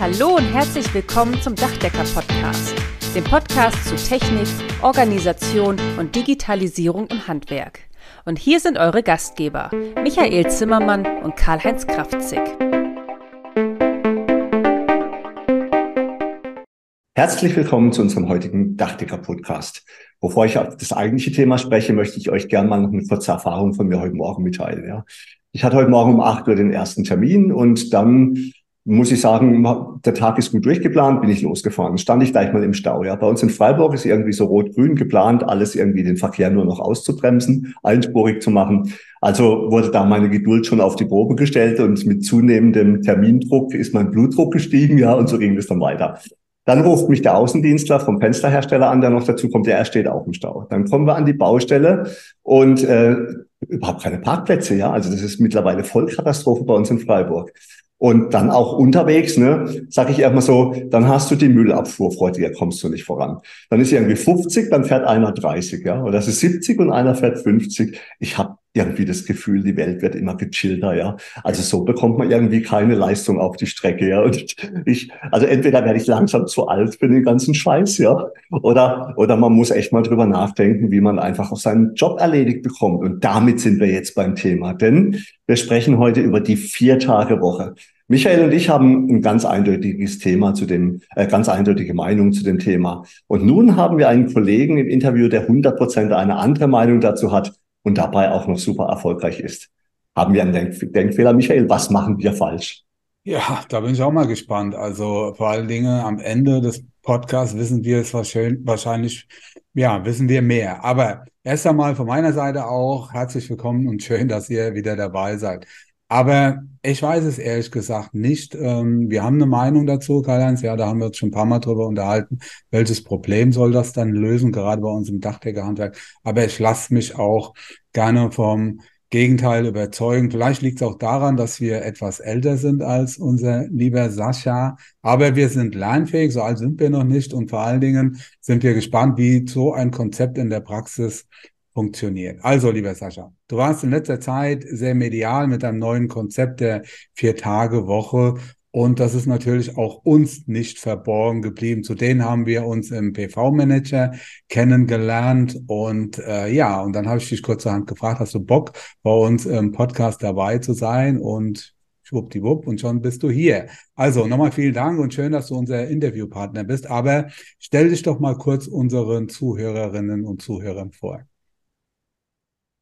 Hallo und herzlich willkommen zum Dachdecker-Podcast, dem Podcast zu Technik, Organisation und Digitalisierung im Handwerk. Und hier sind eure Gastgeber, Michael Zimmermann und Karl-Heinz Kraftzig. Herzlich willkommen zu unserem heutigen Dachdecker-Podcast. Bevor ich auf das eigentliche Thema spreche, möchte ich euch gerne mal noch eine kurze Erfahrung von mir heute Morgen mitteilen. Ja. Ich hatte heute Morgen um 8 Uhr den ersten Termin und dann muss ich sagen, der Tag ist gut durchgeplant, bin ich losgefahren. Stand ich gleich mal im Stau. Ja, bei uns in Freiburg ist irgendwie so rot-grün geplant, alles irgendwie den Verkehr nur noch auszubremsen, einspurig zu machen. Also wurde da meine Geduld schon auf die Probe gestellt und mit zunehmendem Termindruck ist mein Blutdruck gestiegen, ja, und so ging es dann weiter. Dann ruft mich der Außendienstler vom Fensterhersteller an, der noch dazu kommt, der steht auch im Stau. Dann kommen wir an die Baustelle und äh, überhaupt keine Parkplätze, ja. Also das ist mittlerweile Vollkatastrophe bei uns in Freiburg. Und dann auch unterwegs, ne, sage ich erstmal so, dann hast du die Müllabfuhr, Freunde, kommst du nicht voran. Dann ist irgendwie 50, dann fährt einer 30, ja, oder das ist 70 und einer fährt 50. Ich habe irgendwie das Gefühl, die Welt wird immer gechillter, ja. Also so bekommt man irgendwie keine Leistung auf die Strecke, ja. Und ich, also entweder werde ich langsam zu alt für den ganzen Scheiß, ja, oder, oder man muss echt mal drüber nachdenken, wie man einfach auch seinen Job erledigt bekommt. Und damit sind wir jetzt beim Thema, denn wir sprechen heute über die Vier-Tage-Woche. Michael und ich haben ein ganz eindeutiges Thema zu dem, äh, ganz eindeutige Meinung zu dem Thema. Und nun haben wir einen Kollegen im Interview, der 100 Prozent eine andere Meinung dazu hat und dabei auch noch super erfolgreich ist. Haben wir einen Denk Denkfehler, Michael? Was machen wir falsch? Ja, da bin ich auch mal gespannt. Also vor allen Dingen am Ende des Podcasts wissen wir es wahrscheinlich, ja, wissen wir mehr. Aber erst einmal von meiner Seite auch herzlich willkommen und schön, dass ihr wieder dabei seid. Aber ich weiß es ehrlich gesagt nicht. Ähm, wir haben eine Meinung dazu, Karl-Heinz. Ja, da haben wir uns schon ein paar Mal drüber unterhalten. Welches Problem soll das dann lösen, gerade bei uns im Dachdeckerhandwerk? Aber ich lasse mich auch gerne vom Gegenteil überzeugen. Vielleicht liegt es auch daran, dass wir etwas älter sind als unser lieber Sascha. Aber wir sind lernfähig, so alt sind wir noch nicht. Und vor allen Dingen sind wir gespannt, wie so ein Konzept in der Praxis funktioniert. Also, lieber Sascha, du warst in letzter Zeit sehr medial mit deinem neuen Konzept der Vier-Tage-Woche. Und das ist natürlich auch uns nicht verborgen geblieben. Zu denen haben wir uns im PV-Manager kennengelernt. Und äh, ja, und dann habe ich dich kurzerhand gefragt, hast du Bock, bei uns im Podcast dabei zu sein? Und schwuppdiwupp, und schon bist du hier. Also nochmal vielen Dank und schön, dass du unser Interviewpartner bist. Aber stell dich doch mal kurz unseren Zuhörerinnen und Zuhörern vor.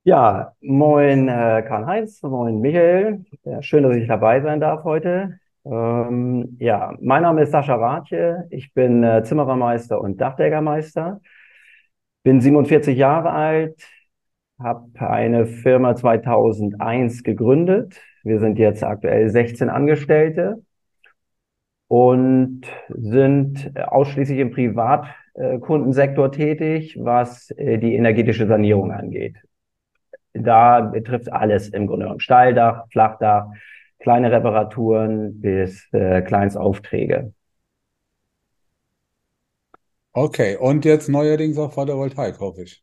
Ja, moin äh, Karl-Heinz, moin Michael. Ja, schön, dass ich dabei sein darf heute. Ähm, ja, mein Name ist Sascha Rathje. Ich bin äh, Zimmerermeister und Dachdeckermeister. Bin 47 Jahre alt, habe eine Firma 2001 gegründet. Wir sind jetzt aktuell 16 Angestellte und sind ausschließlich im Privatkundensektor tätig, was äh, die energetische Sanierung angeht. Da betrifft alles im Grunde genommen. Steildach, Flachdach, kleine Reparaturen bis äh, Kleinstaufträge. Okay, und jetzt neuerdings auch Photovoltaik, hoffe ich.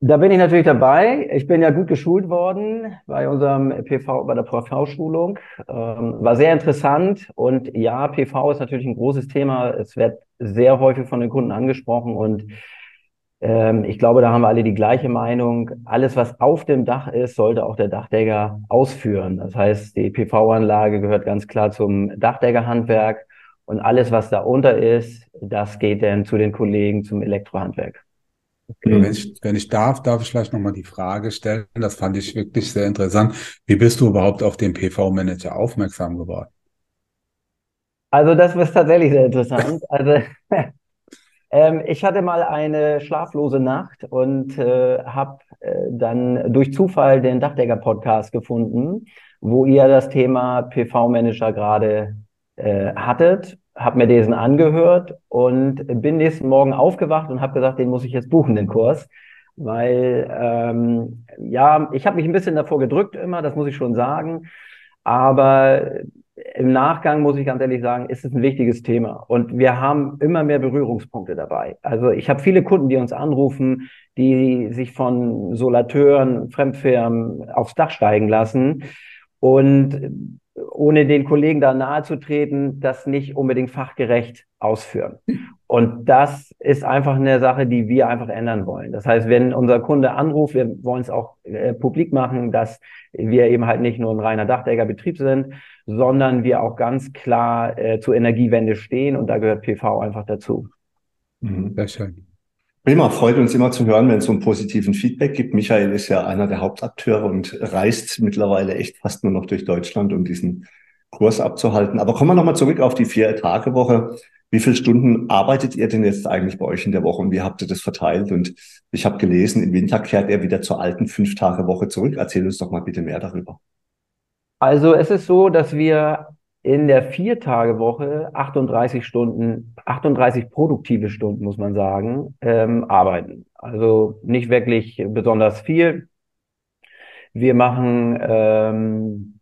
Da bin ich natürlich dabei. Ich bin ja gut geschult worden bei unserem PV, bei der PV-Schulung. Ähm, war sehr interessant. Und ja, PV ist natürlich ein großes Thema. Es wird sehr häufig von den Kunden angesprochen und ähm, ich glaube, da haben wir alle die gleiche Meinung. Alles, was auf dem Dach ist, sollte auch der Dachdecker ausführen. Das heißt, die PV-Anlage gehört ganz klar zum Dachdeckerhandwerk und alles, was da unter ist, das geht dann zu den Kollegen zum Elektrohandwerk. Okay. Wenn, ich, wenn ich darf, darf ich vielleicht nochmal die Frage stellen. Das fand ich wirklich sehr interessant. Wie bist du überhaupt auf den PV-Manager aufmerksam geworden? Also das ist tatsächlich sehr interessant. Also Ähm, ich hatte mal eine schlaflose Nacht und äh, habe äh, dann durch Zufall den Dachdecker-Podcast gefunden, wo ihr das Thema PV-Manager gerade äh, hattet, habe mir diesen angehört und bin nächsten Morgen aufgewacht und habe gesagt, den muss ich jetzt buchen, den Kurs. Weil, ähm, ja, ich habe mich ein bisschen davor gedrückt immer, das muss ich schon sagen. Aber im Nachgang muss ich ganz ehrlich sagen, ist es ein wichtiges Thema. Und wir haben immer mehr Berührungspunkte dabei. Also ich habe viele Kunden, die uns anrufen, die sich von Solateuren, Fremdfirmen aufs Dach steigen lassen. Und ohne den Kollegen da nahe zu treten, das nicht unbedingt fachgerecht ausführen. Und das ist einfach eine Sache, die wir einfach ändern wollen. Das heißt, wenn unser Kunde anruft, wir wollen es auch äh, publik machen, dass wir eben halt nicht nur ein reiner Dachdeckerbetrieb sind, sondern wir auch ganz klar äh, zur Energiewende stehen und da gehört PV einfach dazu. Mhm. Sehr schön. Prima, freut uns immer zu hören, wenn es so einen positiven Feedback gibt. Michael ist ja einer der Hauptakteure und reist mittlerweile echt fast nur noch durch Deutschland, um diesen Kurs abzuhalten. Aber kommen wir nochmal zurück auf die Vier-Tage-Woche. Wie viele Stunden arbeitet ihr denn jetzt eigentlich bei euch in der Woche und wie habt ihr das verteilt? Und ich habe gelesen, im Winter kehrt er wieder zur alten Fünf-Tage-Woche zurück. Erzähl uns doch mal bitte mehr darüber. Also es ist so, dass wir in der Vier-Tage-Woche 38 Stunden, 38 produktive Stunden, muss man sagen, ähm, arbeiten. Also nicht wirklich besonders viel. Wir machen, ähm,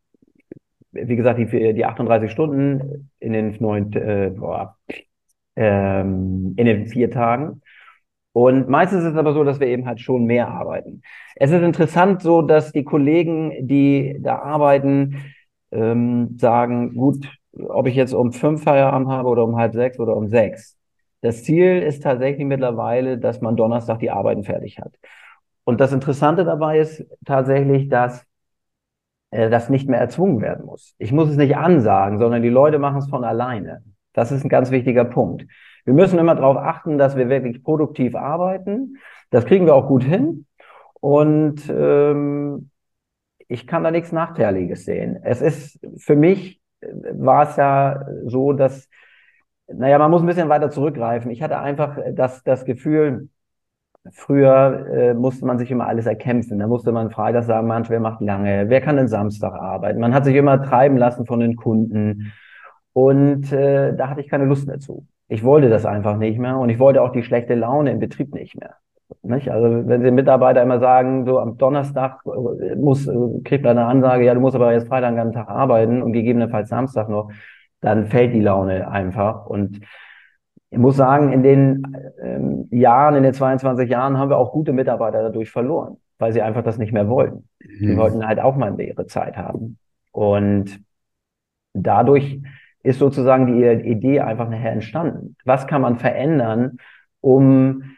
wie gesagt, die, die 38 Stunden in den neun, äh, boah, ähm, in den vier Tagen. Und meistens ist es aber so, dass wir eben halt schon mehr arbeiten. Es ist interessant so, dass die Kollegen, die da arbeiten, ähm, sagen, gut, ob ich jetzt um fünf Feierabend habe oder um halb sechs oder um sechs. Das Ziel ist tatsächlich mittlerweile, dass man Donnerstag die Arbeiten fertig hat. Und das Interessante dabei ist tatsächlich, dass äh, das nicht mehr erzwungen werden muss. Ich muss es nicht ansagen, sondern die Leute machen es von alleine. Das ist ein ganz wichtiger Punkt. Wir müssen immer darauf achten, dass wir wirklich produktiv arbeiten. Das kriegen wir auch gut hin. Und ähm, ich kann da nichts Nachteiliges sehen. Es ist für mich war es ja so, dass, naja, man muss ein bisschen weiter zurückgreifen. Ich hatte einfach das, das Gefühl, Früher äh, musste man sich immer alles erkämpfen. Da musste man Freitag sagen, manch, wer macht lange, wer kann den Samstag arbeiten. Man hat sich immer treiben lassen von den Kunden. Und äh, da hatte ich keine Lust mehr zu. Ich wollte das einfach nicht mehr und ich wollte auch die schlechte Laune im Betrieb nicht mehr. Nicht? Also wenn Sie Mitarbeiter immer sagen, so am Donnerstag äh, muss, äh, kriegt man eine Ansage, ja, du musst aber jetzt Freitag einen ganzen Tag arbeiten und gegebenenfalls Samstag noch, dann fällt die Laune einfach. Und ich muss sagen, in den ähm, Jahren, in den 22 Jahren haben wir auch gute Mitarbeiter dadurch verloren, weil sie einfach das nicht mehr wollten. Mhm. Die wollten halt auch mal ihre Zeit haben. Und dadurch ist sozusagen die Idee einfach nachher entstanden. Was kann man verändern, um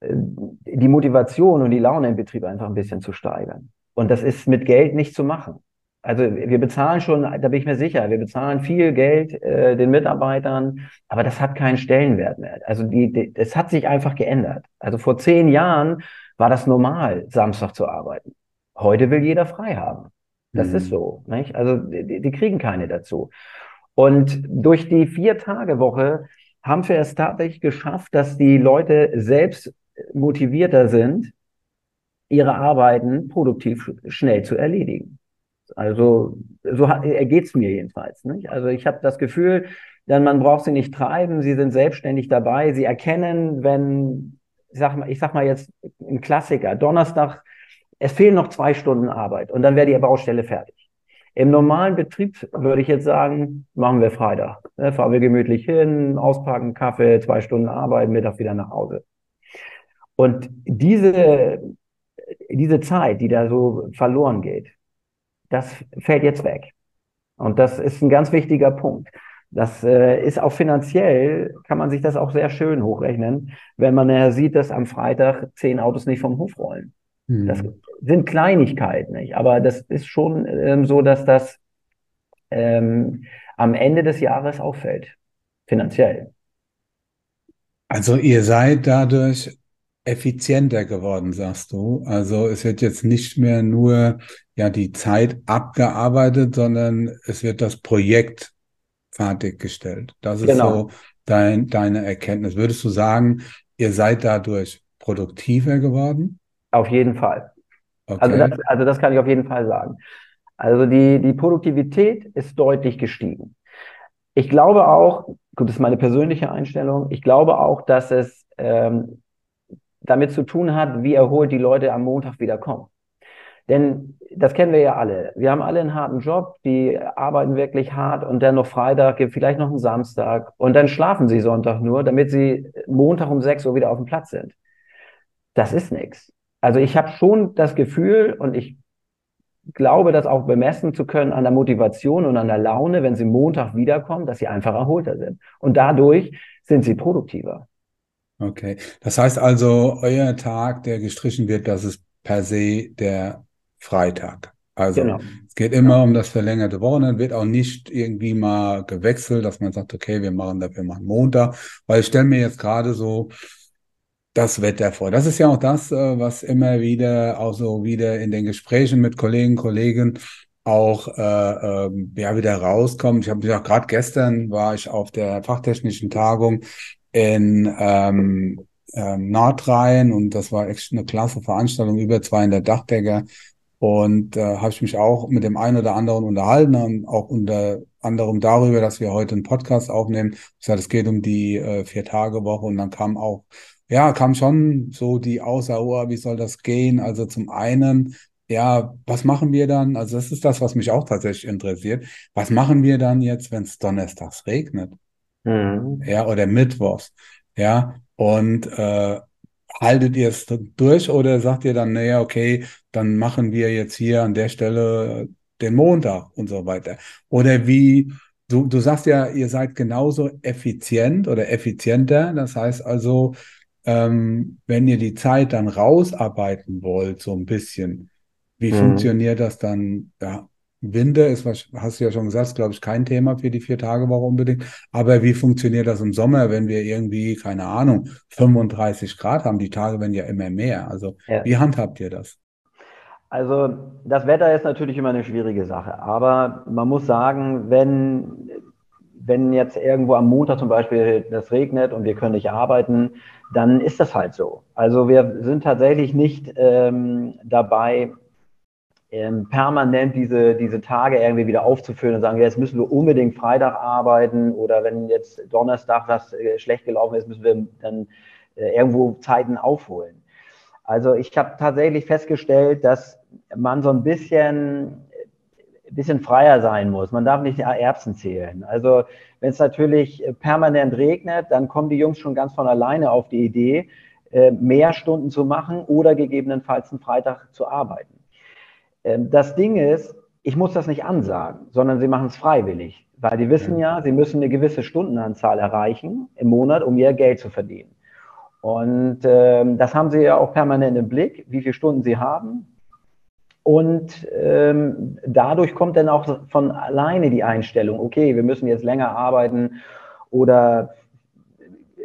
die Motivation und die Laune im Betrieb einfach ein bisschen zu steigern. Und das ist mit Geld nicht zu machen. Also wir bezahlen schon, da bin ich mir sicher, wir bezahlen viel Geld äh, den Mitarbeitern, aber das hat keinen Stellenwert mehr. Also die, die, das hat sich einfach geändert. Also vor zehn Jahren war das normal, Samstag zu arbeiten. Heute will jeder frei haben. Das mhm. ist so. Nicht? Also die, die kriegen keine dazu. Und durch die Vier-Tage-Woche haben wir es tatsächlich geschafft, dass die Leute selbst motivierter sind, ihre Arbeiten produktiv schnell zu erledigen. Also so ergeht es mir jedenfalls. Nicht? Also ich habe das Gefühl, dann man braucht sie nicht treiben, sie sind selbstständig dabei, sie erkennen, wenn, ich sag mal, ich sag mal jetzt ein Klassiker, Donnerstag, es fehlen noch zwei Stunden Arbeit und dann wäre die Baustelle fertig. Im normalen Betrieb würde ich jetzt sagen, machen wir Freitag. Ne, fahren wir gemütlich hin, auspacken, Kaffee, zwei Stunden Arbeit, Mittag wieder nach Hause. Und diese, diese Zeit, die da so verloren geht, das fällt jetzt weg. Und das ist ein ganz wichtiger Punkt. Das äh, ist auch finanziell, kann man sich das auch sehr schön hochrechnen, wenn man äh, sieht, dass am Freitag zehn Autos nicht vom Hof rollen. Mhm. Das sind Kleinigkeiten, nicht? Aber das ist schon ähm, so, dass das ähm, am Ende des Jahres auffällt, finanziell. Also ihr seid dadurch effizienter geworden, sagst du. Also es wird jetzt nicht mehr nur ja die Zeit abgearbeitet, sondern es wird das Projekt fertiggestellt. Das ist genau. so dein, deine Erkenntnis. Würdest du sagen, ihr seid dadurch produktiver geworden? Auf jeden Fall. Okay. Also, das, also das kann ich auf jeden Fall sagen. Also die, die Produktivität ist deutlich gestiegen. Ich glaube auch, gut, das ist meine persönliche Einstellung, ich glaube auch, dass es ähm, damit zu tun hat, wie erholt die Leute am Montag wieder kommen. Denn das kennen wir ja alle. Wir haben alle einen harten Job, die arbeiten wirklich hart und dann noch Freitag, vielleicht noch einen Samstag und dann schlafen sie Sonntag nur, damit sie Montag um 6 Uhr wieder auf dem Platz sind. Das ist nichts. Also ich habe schon das Gefühl und ich glaube, das auch bemessen zu können an der Motivation und an der Laune, wenn sie Montag wiederkommen, dass sie einfach erholter sind. Und dadurch sind sie produktiver. Okay. Das heißt also, euer Tag, der gestrichen wird, das ist per se der Freitag. Also genau. es geht immer ja. um das verlängerte Wochenende, wird auch nicht irgendwie mal gewechselt, dass man sagt, okay, wir machen dafür mal Montag, weil ich stelle mir jetzt gerade so das Wetter vor. Das ist ja auch das, äh, was immer wieder auch so wieder in den Gesprächen mit Kollegen, Kollegen auch äh, äh, ja wieder rauskommt. Ich habe ja gerade gestern war ich auf der fachtechnischen Tagung in ähm, ähm, Nordrhein und das war echt eine klasse Veranstaltung, über 200 Dachdecker und äh, habe ich mich auch mit dem einen oder anderen unterhalten und auch unter anderem darüber, dass wir heute einen Podcast aufnehmen. Ich sagte, es geht um die äh, Vier-Tage-Woche und dann kam auch, ja, kam schon so die Aussage, oh, wie soll das gehen? Also zum einen, ja, was machen wir dann? Also das ist das, was mich auch tatsächlich interessiert. Was machen wir dann jetzt, wenn es donnerstags regnet? Mhm. Ja, oder mittwochs. Ja, und äh, haltet ihr es durch oder sagt ihr dann, naja, okay, dann machen wir jetzt hier an der Stelle den Montag und so weiter? Oder wie, du, du sagst ja, ihr seid genauso effizient oder effizienter. Das heißt also, ähm, wenn ihr die Zeit dann rausarbeiten wollt, so ein bisschen, wie mhm. funktioniert das dann? Ja, Winter ist, hast du ja schon gesagt, glaube ich, kein Thema für die Vier-Tage-Woche unbedingt. Aber wie funktioniert das im Sommer, wenn wir irgendwie, keine Ahnung, 35 Grad haben? Die Tage werden ja immer mehr. Also ja. wie handhabt ihr das? Also das Wetter ist natürlich immer eine schwierige Sache. Aber man muss sagen, wenn, wenn jetzt irgendwo am Montag zum Beispiel das regnet und wir können nicht arbeiten, dann ist das halt so. Also wir sind tatsächlich nicht ähm, dabei, ähm, permanent diese, diese Tage irgendwie wieder aufzufüllen und sagen, jetzt müssen wir unbedingt Freitag arbeiten oder wenn jetzt Donnerstag was äh, schlecht gelaufen ist, müssen wir dann äh, irgendwo Zeiten aufholen. Also ich habe tatsächlich festgestellt, dass man so ein bisschen, ein bisschen freier sein muss. Man darf nicht Erbsen zählen. Also wenn es natürlich permanent regnet, dann kommen die Jungs schon ganz von alleine auf die Idee, äh, mehr Stunden zu machen oder gegebenenfalls einen Freitag zu arbeiten. Ähm, das Ding ist, ich muss das nicht ansagen, sondern sie machen es freiwillig, weil die wissen ja, sie müssen eine gewisse Stundenanzahl erreichen im Monat, um ihr Geld zu verdienen. Und ähm, das haben sie ja auch permanent im Blick, wie viele Stunden sie haben. Und ähm, dadurch kommt dann auch von alleine die Einstellung, okay, wir müssen jetzt länger arbeiten oder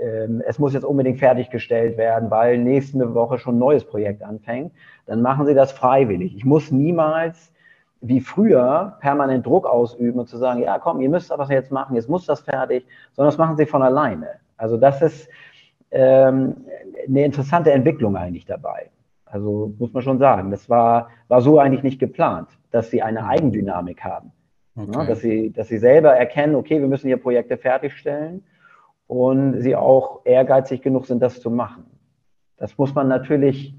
ähm, es muss jetzt unbedingt fertiggestellt werden, weil nächste Woche schon ein neues Projekt anfängt, dann machen Sie das freiwillig. Ich muss niemals wie früher permanent Druck ausüben und zu sagen, ja komm, ihr müsst das jetzt machen, jetzt muss das fertig, sondern das machen Sie von alleine. Also das ist ähm, eine interessante Entwicklung eigentlich dabei. Also muss man schon sagen, das war, war so eigentlich nicht geplant, dass Sie eine Eigendynamik haben. Okay. Ja, dass, sie, dass Sie selber erkennen, okay, wir müssen hier Projekte fertigstellen und sie auch ehrgeizig genug sind, das zu machen. Das muss man natürlich,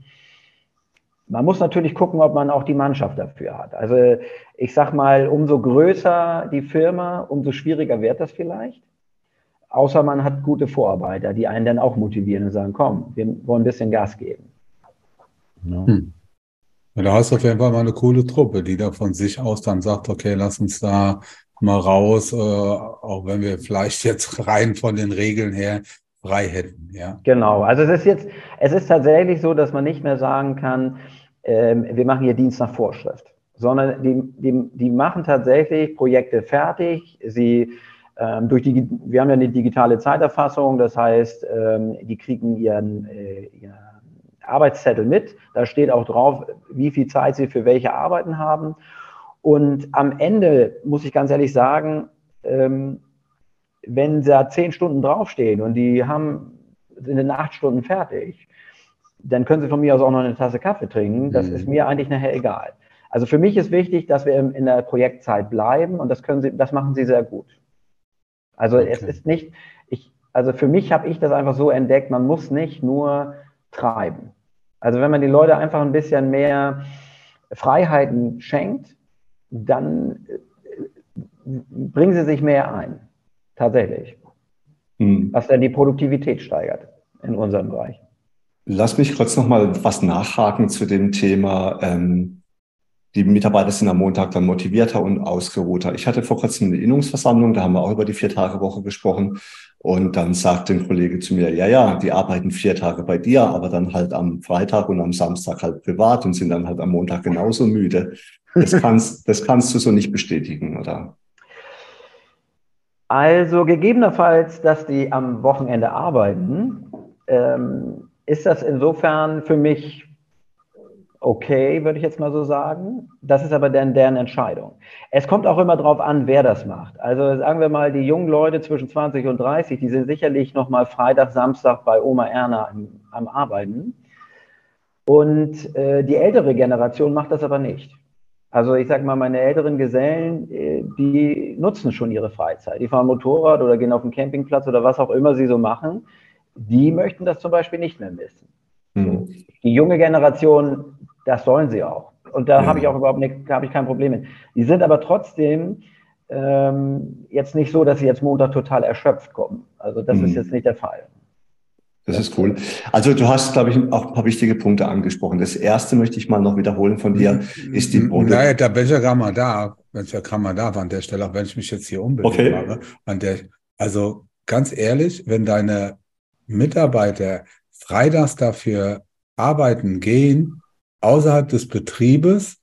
man muss natürlich gucken, ob man auch die Mannschaft dafür hat. Also ich sag mal, umso größer die Firma, umso schwieriger wird das vielleicht. Außer man hat gute Vorarbeiter, die einen dann auch motivieren und sagen, komm, wir wollen ein bisschen Gas geben. Ja. Hm. Da hast du auf jeden Fall mal eine coole Truppe, die da von sich aus dann sagt, okay, lass uns da mal raus, äh, auch wenn wir vielleicht jetzt rein von den Regeln her frei hätten. Ja. Genau, also es ist jetzt, es ist tatsächlich so, dass man nicht mehr sagen kann, ähm, wir machen hier Dienst nach Vorschrift, sondern die, die, die machen tatsächlich Projekte fertig. Sie ähm, durch die, wir haben ja eine digitale Zeiterfassung, das heißt, ähm, die kriegen ihren, äh, ihren Arbeitszettel mit. Da steht auch drauf, wie viel Zeit sie für welche Arbeiten haben. Und am Ende muss ich ganz ehrlich sagen, ähm, wenn da zehn Stunden draufstehen und die haben, sind in acht Stunden fertig, dann können sie von mir aus auch noch eine Tasse Kaffee trinken. Das mhm. ist mir eigentlich nachher egal. Also für mich ist wichtig, dass wir in der Projektzeit bleiben und das können sie, das machen sie sehr gut. Also okay. es ist nicht, ich, also für mich habe ich das einfach so entdeckt, man muss nicht nur treiben. Also wenn man die Leute einfach ein bisschen mehr Freiheiten schenkt, dann äh, bringen sie sich mehr ein. Tatsächlich. Hm. Was dann die Produktivität steigert in unserem Bereich. Lass mich kurz noch mal was nachhaken zu dem Thema ähm, die Mitarbeiter sind am Montag dann motivierter und ausgeruhter. Ich hatte vor kurzem eine Innungsversammlung, da haben wir auch über die Vier-Tage-Woche gesprochen. Und dann sagt ein Kollege zu mir, ja, ja, die arbeiten vier Tage bei dir, aber dann halt am Freitag und am Samstag halt privat und sind dann halt am Montag genauso müde. Das kannst, das kannst du so nicht bestätigen, oder? Also gegebenenfalls, dass die am Wochenende arbeiten, ähm, ist das insofern für mich okay, würde ich jetzt mal so sagen. Das ist aber dann deren Entscheidung. Es kommt auch immer darauf an, wer das macht. Also sagen wir mal, die jungen Leute zwischen 20 und 30, die sind sicherlich noch mal Freitag, Samstag bei Oma Erna am, am Arbeiten. Und äh, die ältere Generation macht das aber nicht. Also ich sage mal, meine älteren Gesellen, äh, die nutzen schon ihre Freizeit. Die fahren Motorrad oder gehen auf den Campingplatz oder was auch immer sie so machen. Die möchten das zum Beispiel nicht mehr missen. Mhm. Die junge Generation, das sollen sie auch. Und da ja. habe ich auch überhaupt nicht, habe ich kein Problem mit. Die sind aber trotzdem ähm, jetzt nicht so, dass sie jetzt Montag total erschöpft kommen. Also das mhm. ist jetzt nicht der Fall. Das ist cool. Also du hast, glaube ich, auch ein paar wichtige Punkte angesprochen. Das erste möchte ich mal noch wiederholen von dir, ist die Produkt. Naja, da bin ich ja gerade mal da, wenn ich ja gerade mal da an der Stelle, auch wenn ich mich jetzt hier unbedingt okay. habe. An der, also ganz ehrlich, wenn deine Mitarbeiter freitags dafür arbeiten gehen, außerhalb des Betriebes,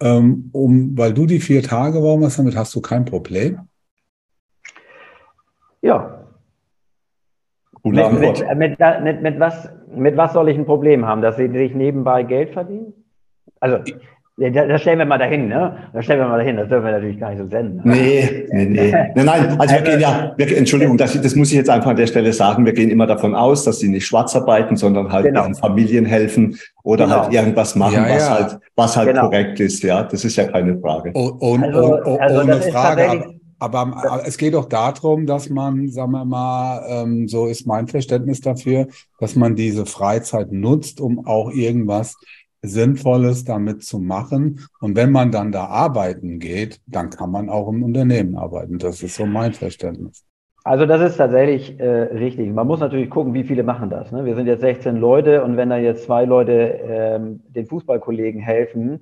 ähm, um, weil du die vier Tage warum hast, damit hast du kein Problem? Ja. Mit, mit, mit, mit, mit, was, mit was soll ich ein Problem haben? Dass sie sich nebenbei Geld verdienen? Also, das stellen wir mal dahin, ne? Das stellen wir mal dahin, das dürfen wir natürlich gar nicht so senden. Ne? Nee, nee, nee. Nein, nein, also wir gehen ja, wir, Entschuldigung, das, das muss ich jetzt einfach an der Stelle sagen, wir gehen immer davon aus, dass sie nicht schwarz arbeiten, sondern halt genau. ihren Familien helfen oder genau. halt irgendwas machen, ja, was ja. halt, was halt genau. korrekt ist, ja. Das ist ja keine Frage. Und, und, also, also ohne Frage. Aber, aber, es geht auch darum, dass man, sagen wir mal, ähm, so ist mein Verständnis dafür, dass man diese Freizeit nutzt, um auch irgendwas Sinnvolles damit zu machen. Und wenn man dann da arbeiten geht, dann kann man auch im Unternehmen arbeiten. Das ist so mein Verständnis. Also das ist tatsächlich äh, richtig. Man muss natürlich gucken, wie viele machen das. Ne? Wir sind jetzt 16 Leute und wenn da jetzt zwei Leute ähm, den Fußballkollegen helfen,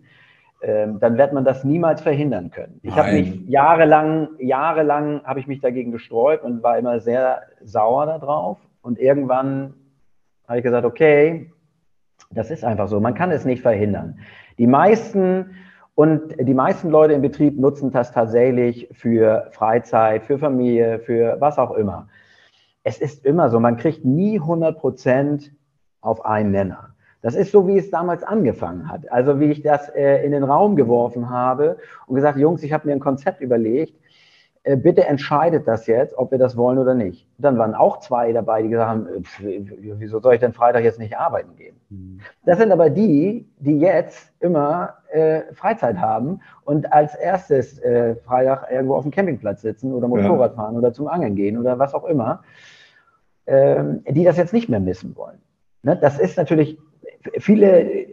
ähm, dann wird man das niemals verhindern können. Ich habe mich jahrelang, jahrelang habe ich mich dagegen gesträubt und war immer sehr sauer darauf. Und irgendwann habe ich gesagt, okay, das ist einfach so. Man kann es nicht verhindern. Die meisten und die meisten Leute im Betrieb nutzen das tatsächlich für Freizeit, für Familie, für was auch immer. Es ist immer so, man kriegt nie 100 Prozent auf einen Nenner. Das ist so, wie es damals angefangen hat. Also wie ich das äh, in den Raum geworfen habe und gesagt, Jungs, ich habe mir ein Konzept überlegt. Äh, bitte entscheidet das jetzt, ob wir das wollen oder nicht. dann waren auch zwei dabei, die gesagt haben, äh, wieso soll ich denn Freitag jetzt nicht arbeiten gehen? Mhm. Das sind aber die, die jetzt immer äh, Freizeit haben und als erstes äh, Freitag irgendwo auf dem Campingplatz sitzen oder Motorrad fahren oder zum Angeln gehen oder was auch immer, ähm, die das jetzt nicht mehr missen wollen. Ne? Das ist natürlich, viele,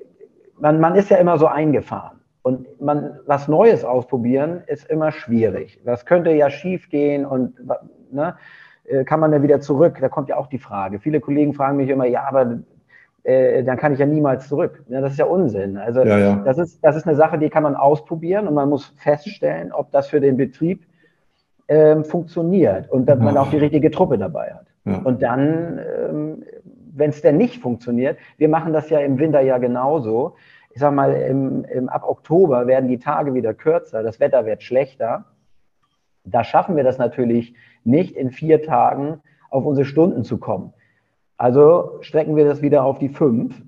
man, man ist ja immer so eingefahren. Und man was Neues ausprobieren ist immer schwierig. Das könnte ja schief gehen und ne, äh, kann man dann wieder zurück? Da kommt ja auch die Frage. Viele Kollegen fragen mich immer, ja, aber äh, dann kann ich ja niemals zurück. Ja, das ist ja Unsinn. Also ja, ja. Das, ist, das ist eine Sache, die kann man ausprobieren und man muss feststellen, ob das für den Betrieb ähm, funktioniert und dass man auch die richtige Truppe dabei hat. Und dann, ähm, wenn es denn nicht funktioniert, wir machen das ja im Winter ja genauso. Ich sag mal, im, im, ab Oktober werden die Tage wieder kürzer, das Wetter wird schlechter. Da schaffen wir das natürlich nicht in vier Tagen auf unsere Stunden zu kommen. Also strecken wir das wieder auf die fünf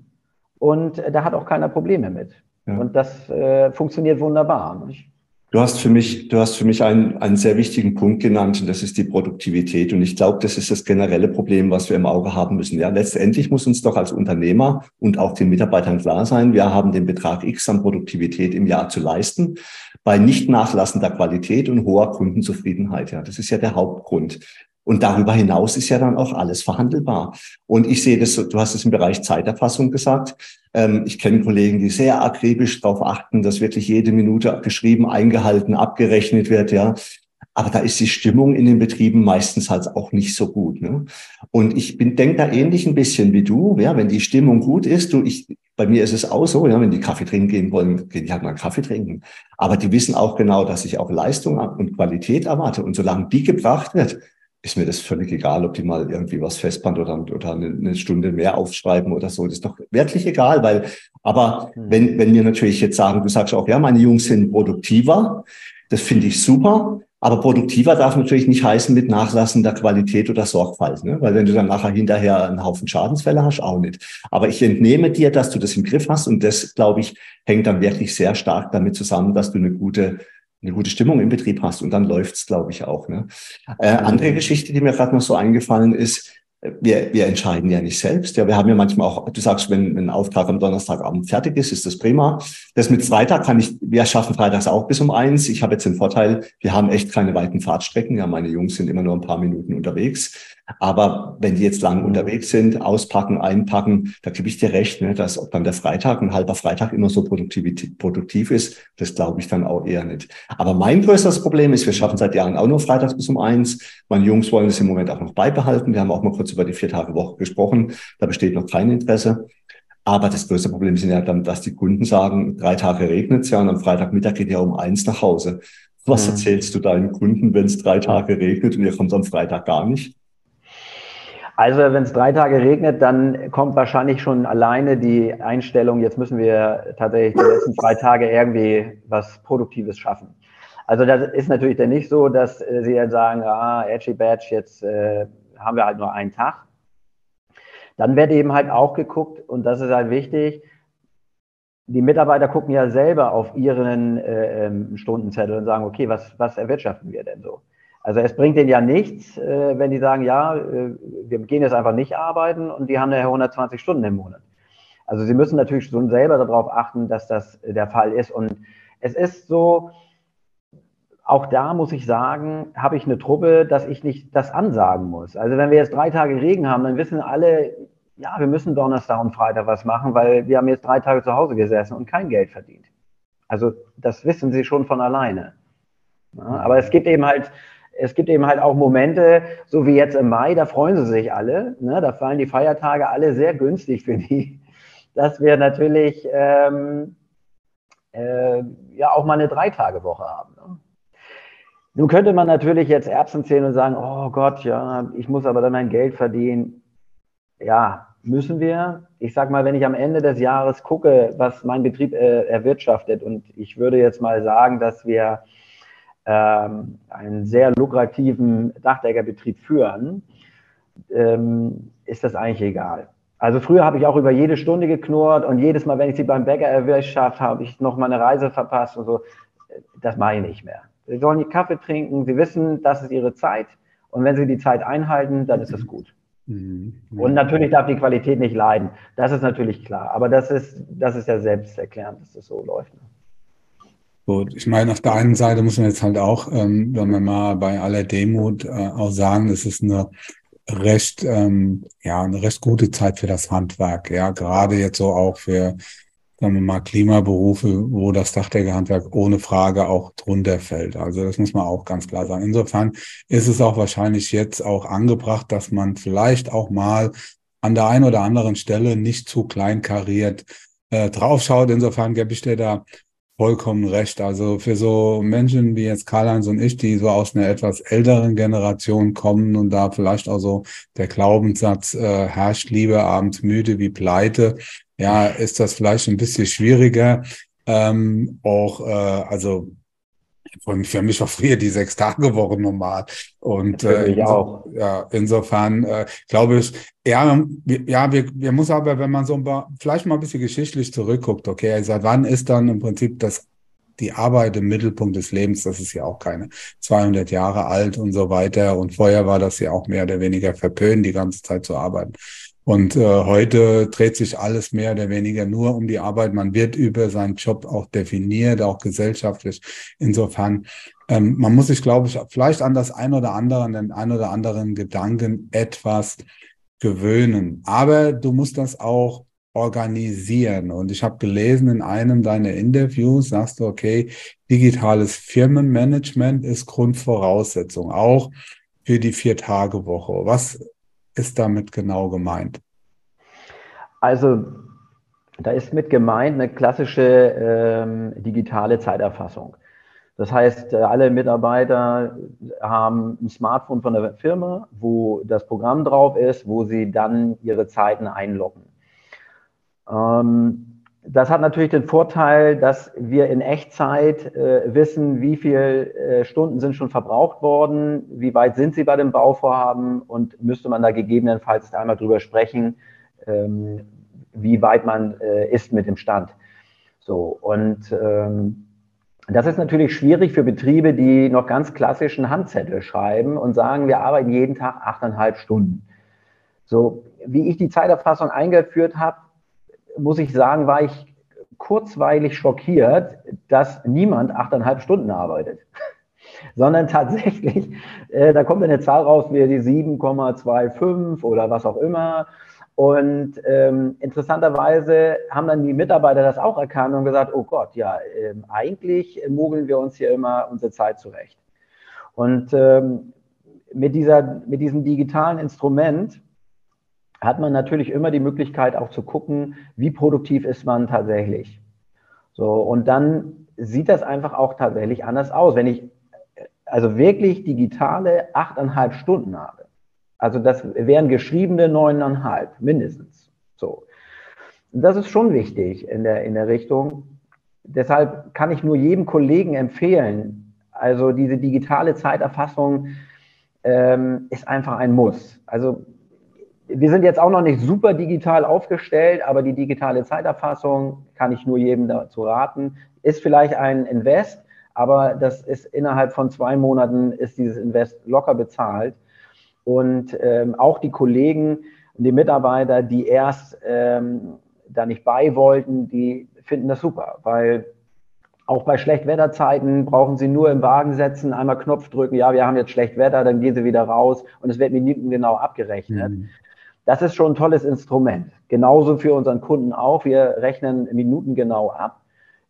und da hat auch keiner Probleme mit. Ja. Und das äh, funktioniert wunderbar. Nicht? Du hast für mich, du hast für mich einen, einen sehr wichtigen Punkt genannt und das ist die Produktivität. Und ich glaube, das ist das generelle Problem, was wir im Auge haben müssen. Ja, letztendlich muss uns doch als Unternehmer und auch den Mitarbeitern klar sein, wir haben den Betrag X an Produktivität im Jahr zu leisten bei nicht nachlassender Qualität und hoher Kundenzufriedenheit. Ja, das ist ja der Hauptgrund. Und darüber hinaus ist ja dann auch alles verhandelbar. Und ich sehe das, du hast es im Bereich Zeiterfassung gesagt. Ähm, ich kenne Kollegen, die sehr akribisch darauf achten, dass wirklich jede Minute geschrieben, eingehalten, abgerechnet wird, ja. aber da ist die Stimmung in den Betrieben meistens halt auch nicht so gut. Ne? Und ich bin denke da ähnlich ein bisschen wie du. Ja, wenn die Stimmung gut ist, du, ich, bei mir ist es auch so, ja, wenn die Kaffee trinken gehen wollen, gehen die halt mal Kaffee trinken. Aber die wissen auch genau, dass ich auch Leistung und Qualität erwarte. Und solange die gebracht wird, ist mir das völlig egal, ob die mal irgendwie was festband oder, oder eine, Stunde mehr aufschreiben oder so. Das ist doch wirklich egal, weil, aber mhm. wenn, wenn wir natürlich jetzt sagen, du sagst auch, ja, meine Jungs sind produktiver, das finde ich super. Aber produktiver darf natürlich nicht heißen mit nachlassender Qualität oder Sorgfalt, ne? weil wenn du dann nachher hinterher einen Haufen Schadensfälle hast, auch nicht. Aber ich entnehme dir, dass du das im Griff hast und das, glaube ich, hängt dann wirklich sehr stark damit zusammen, dass du eine gute eine gute Stimmung im Betrieb hast und dann läuft's, glaube ich, auch. Ne? Äh, andere Geschichte, die mir gerade noch so eingefallen ist, wir, wir entscheiden ja nicht selbst. Ja, wir haben ja manchmal auch, du sagst, wenn, wenn ein Auftrag am Donnerstagabend fertig ist, ist das prima. Das mit Freitag kann ich, wir schaffen freitags auch bis um eins. Ich habe jetzt den Vorteil, wir haben echt keine weiten Fahrtstrecken. Ja, meine Jungs sind immer nur ein paar Minuten unterwegs. Aber wenn die jetzt lang unterwegs sind, auspacken, einpacken, da gebe ich dir recht, ne, dass ob dann der Freitag, ein halber Freitag immer so produktiv ist, das glaube ich dann auch eher nicht. Aber mein größeres Problem ist, wir schaffen seit Jahren auch nur freitags bis um eins. Meine Jungs wollen es im Moment auch noch beibehalten. Wir haben auch mal kurz über die vier Tage Woche gesprochen. Da besteht noch kein Interesse. Aber das größte Problem sind ja dann, dass die Kunden sagen, drei Tage regnet es ja und am Freitagmittag geht ja um eins nach Hause. Was mhm. erzählst du deinen Kunden, wenn es drei Tage regnet und ihr kommt am Freitag gar nicht? Also wenn es drei Tage regnet, dann kommt wahrscheinlich schon alleine die Einstellung, jetzt müssen wir tatsächlich die letzten zwei Tage irgendwie was Produktives schaffen. Also das ist natürlich dann nicht so, dass äh, sie dann sagen, ah, Edgy Badge, jetzt äh, haben wir halt nur einen Tag. Dann wird eben halt auch geguckt, und das ist halt wichtig, die Mitarbeiter gucken ja selber auf ihren äh, ähm, Stundenzettel und sagen, okay, was, was erwirtschaften wir denn so? Also es bringt denen ja nichts, äh, wenn die sagen, ja, äh, wir gehen jetzt einfach nicht arbeiten und die haben ja 120 Stunden im Monat. Also sie müssen natürlich schon selber darauf achten, dass das der Fall ist. Und es ist so, auch da muss ich sagen, habe ich eine Truppe, dass ich nicht das ansagen muss. Also wenn wir jetzt drei Tage Regen haben, dann wissen alle, ja, wir müssen Donnerstag und Freitag was machen, weil wir haben jetzt drei Tage zu Hause gesessen und kein Geld verdient. Also das wissen sie schon von alleine. Ja, aber es gibt eben halt es gibt eben halt auch Momente, so wie jetzt im Mai, da freuen sie sich alle. Ne? Da fallen die Feiertage alle sehr günstig für die, dass wir natürlich ähm, äh, ja auch mal eine Drei-Tage-Woche haben. Ne? Nun könnte man natürlich jetzt Erbsen zählen und sagen, oh Gott, ja, ich muss aber dann mein Geld verdienen. Ja, müssen wir. Ich sag mal, wenn ich am Ende des Jahres gucke, was mein Betrieb äh, erwirtschaftet und ich würde jetzt mal sagen, dass wir ähm, einen sehr lukrativen Dachdeckerbetrieb führen, ähm, ist das eigentlich egal. Also früher habe ich auch über jede Stunde geknurrt und jedes Mal, wenn ich sie beim Bäcker erwischt habe, habe ich noch mal eine Reise verpasst und so. Das mache ich nicht mehr. Sie sollen die Kaffee trinken, sie wissen, das ist ihre Zeit und wenn sie die Zeit einhalten, dann ist es gut. Mhm. Und natürlich darf die Qualität nicht leiden. Das ist natürlich klar. Aber das ist, das ist ja selbsterklärend, dass das so läuft. Gut, ich meine, auf der einen Seite muss man jetzt halt auch, ähm, wenn wir mal bei aller Demut äh, auch sagen, es ist eine recht, ähm, ja, eine recht gute Zeit für das Handwerk. Ja, gerade jetzt so auch für, sagen wir mal, Klimaberufe, wo das Dachdeckerhandwerk ohne Frage auch drunter fällt. Also das muss man auch ganz klar sagen. Insofern ist es auch wahrscheinlich jetzt auch angebracht, dass man vielleicht auch mal an der einen oder anderen Stelle nicht zu kleinkariert äh, draufschaut. Insofern gebe ich dir da vollkommen recht. Also für so Menschen wie jetzt Karl-Heinz und ich, die so aus einer etwas älteren Generation kommen und da vielleicht auch so der Glaubenssatz äh, herrscht, Liebe abends müde wie Pleite, ja, ist das vielleicht ein bisschen schwieriger. Ähm, auch, äh, also für mich war früher die Sechs-Tage-Woche normal. Und äh, inso, ja, insofern äh, glaube ich, ja, ja, wir, wir muss aber, wenn man so ein paar, vielleicht mal ein bisschen geschichtlich zurückguckt, okay, seit wann ist dann im Prinzip das die Arbeit im Mittelpunkt des Lebens, das ist ja auch keine 200 Jahre alt und so weiter. Und vorher war das ja auch mehr oder weniger verpönt, die ganze Zeit zu arbeiten. Und äh, heute dreht sich alles mehr oder weniger nur um die Arbeit. Man wird über seinen Job auch definiert, auch gesellschaftlich. Insofern, ähm, man muss sich, glaube ich, vielleicht an das ein oder andere, an den ein oder anderen Gedanken etwas gewöhnen. Aber du musst das auch organisieren. Und ich habe gelesen in einem deiner Interviews, sagst du, okay, digitales Firmenmanagement ist Grundvoraussetzung, auch für die Vier-Tage-Woche. Was ist damit genau gemeint? Also, da ist mit gemeint eine klassische ähm, digitale Zeiterfassung. Das heißt, äh, alle Mitarbeiter haben ein Smartphone von der Firma, wo das Programm drauf ist, wo sie dann ihre Zeiten einloggen. Ähm, das hat natürlich den Vorteil, dass wir in Echtzeit äh, wissen, wie viele äh, Stunden sind schon verbraucht worden, wie weit sind sie bei dem Bauvorhaben und müsste man da gegebenenfalls einmal drüber sprechen, ähm, wie weit man ist mit dem Stand. So und ähm, das ist natürlich schwierig für Betriebe, die noch ganz klassischen Handzettel schreiben und sagen, wir arbeiten jeden Tag achteinhalb Stunden. So, wie ich die Zeiterfassung eingeführt habe, muss ich sagen, war ich kurzweilig schockiert, dass niemand achteinhalb Stunden arbeitet. Sondern tatsächlich, äh, da kommt eine Zahl raus wie die 7,25 oder was auch immer. Und ähm, interessanterweise haben dann die Mitarbeiter das auch erkannt und gesagt, oh Gott, ja, ähm, eigentlich mogeln wir uns hier immer unsere Zeit zurecht. Und ähm, mit, dieser, mit diesem digitalen Instrument hat man natürlich immer die Möglichkeit auch zu gucken, wie produktiv ist man tatsächlich. So, und dann sieht das einfach auch tatsächlich anders aus. Wenn ich also wirklich digitale achteinhalb Stunden habe, also das wären geschriebene neuneinhalb, mindestens. So. Das ist schon wichtig in der, in der Richtung. Deshalb kann ich nur jedem Kollegen empfehlen, also diese digitale Zeiterfassung ähm, ist einfach ein Muss. Also wir sind jetzt auch noch nicht super digital aufgestellt, aber die digitale Zeiterfassung kann ich nur jedem dazu raten. Ist vielleicht ein Invest, aber das ist innerhalb von zwei Monaten ist dieses Invest locker bezahlt. Und ähm, auch die Kollegen und die Mitarbeiter, die erst ähm, da nicht bei wollten, die finden das super, weil auch bei Schlechtwetterzeiten brauchen sie nur im Wagen setzen, einmal Knopf drücken, ja, wir haben jetzt schlecht Wetter, dann gehen sie wieder raus und es wird minutengenau abgerechnet. Mhm. Das ist schon ein tolles Instrument. Genauso für unseren Kunden auch. Wir rechnen minutengenau ab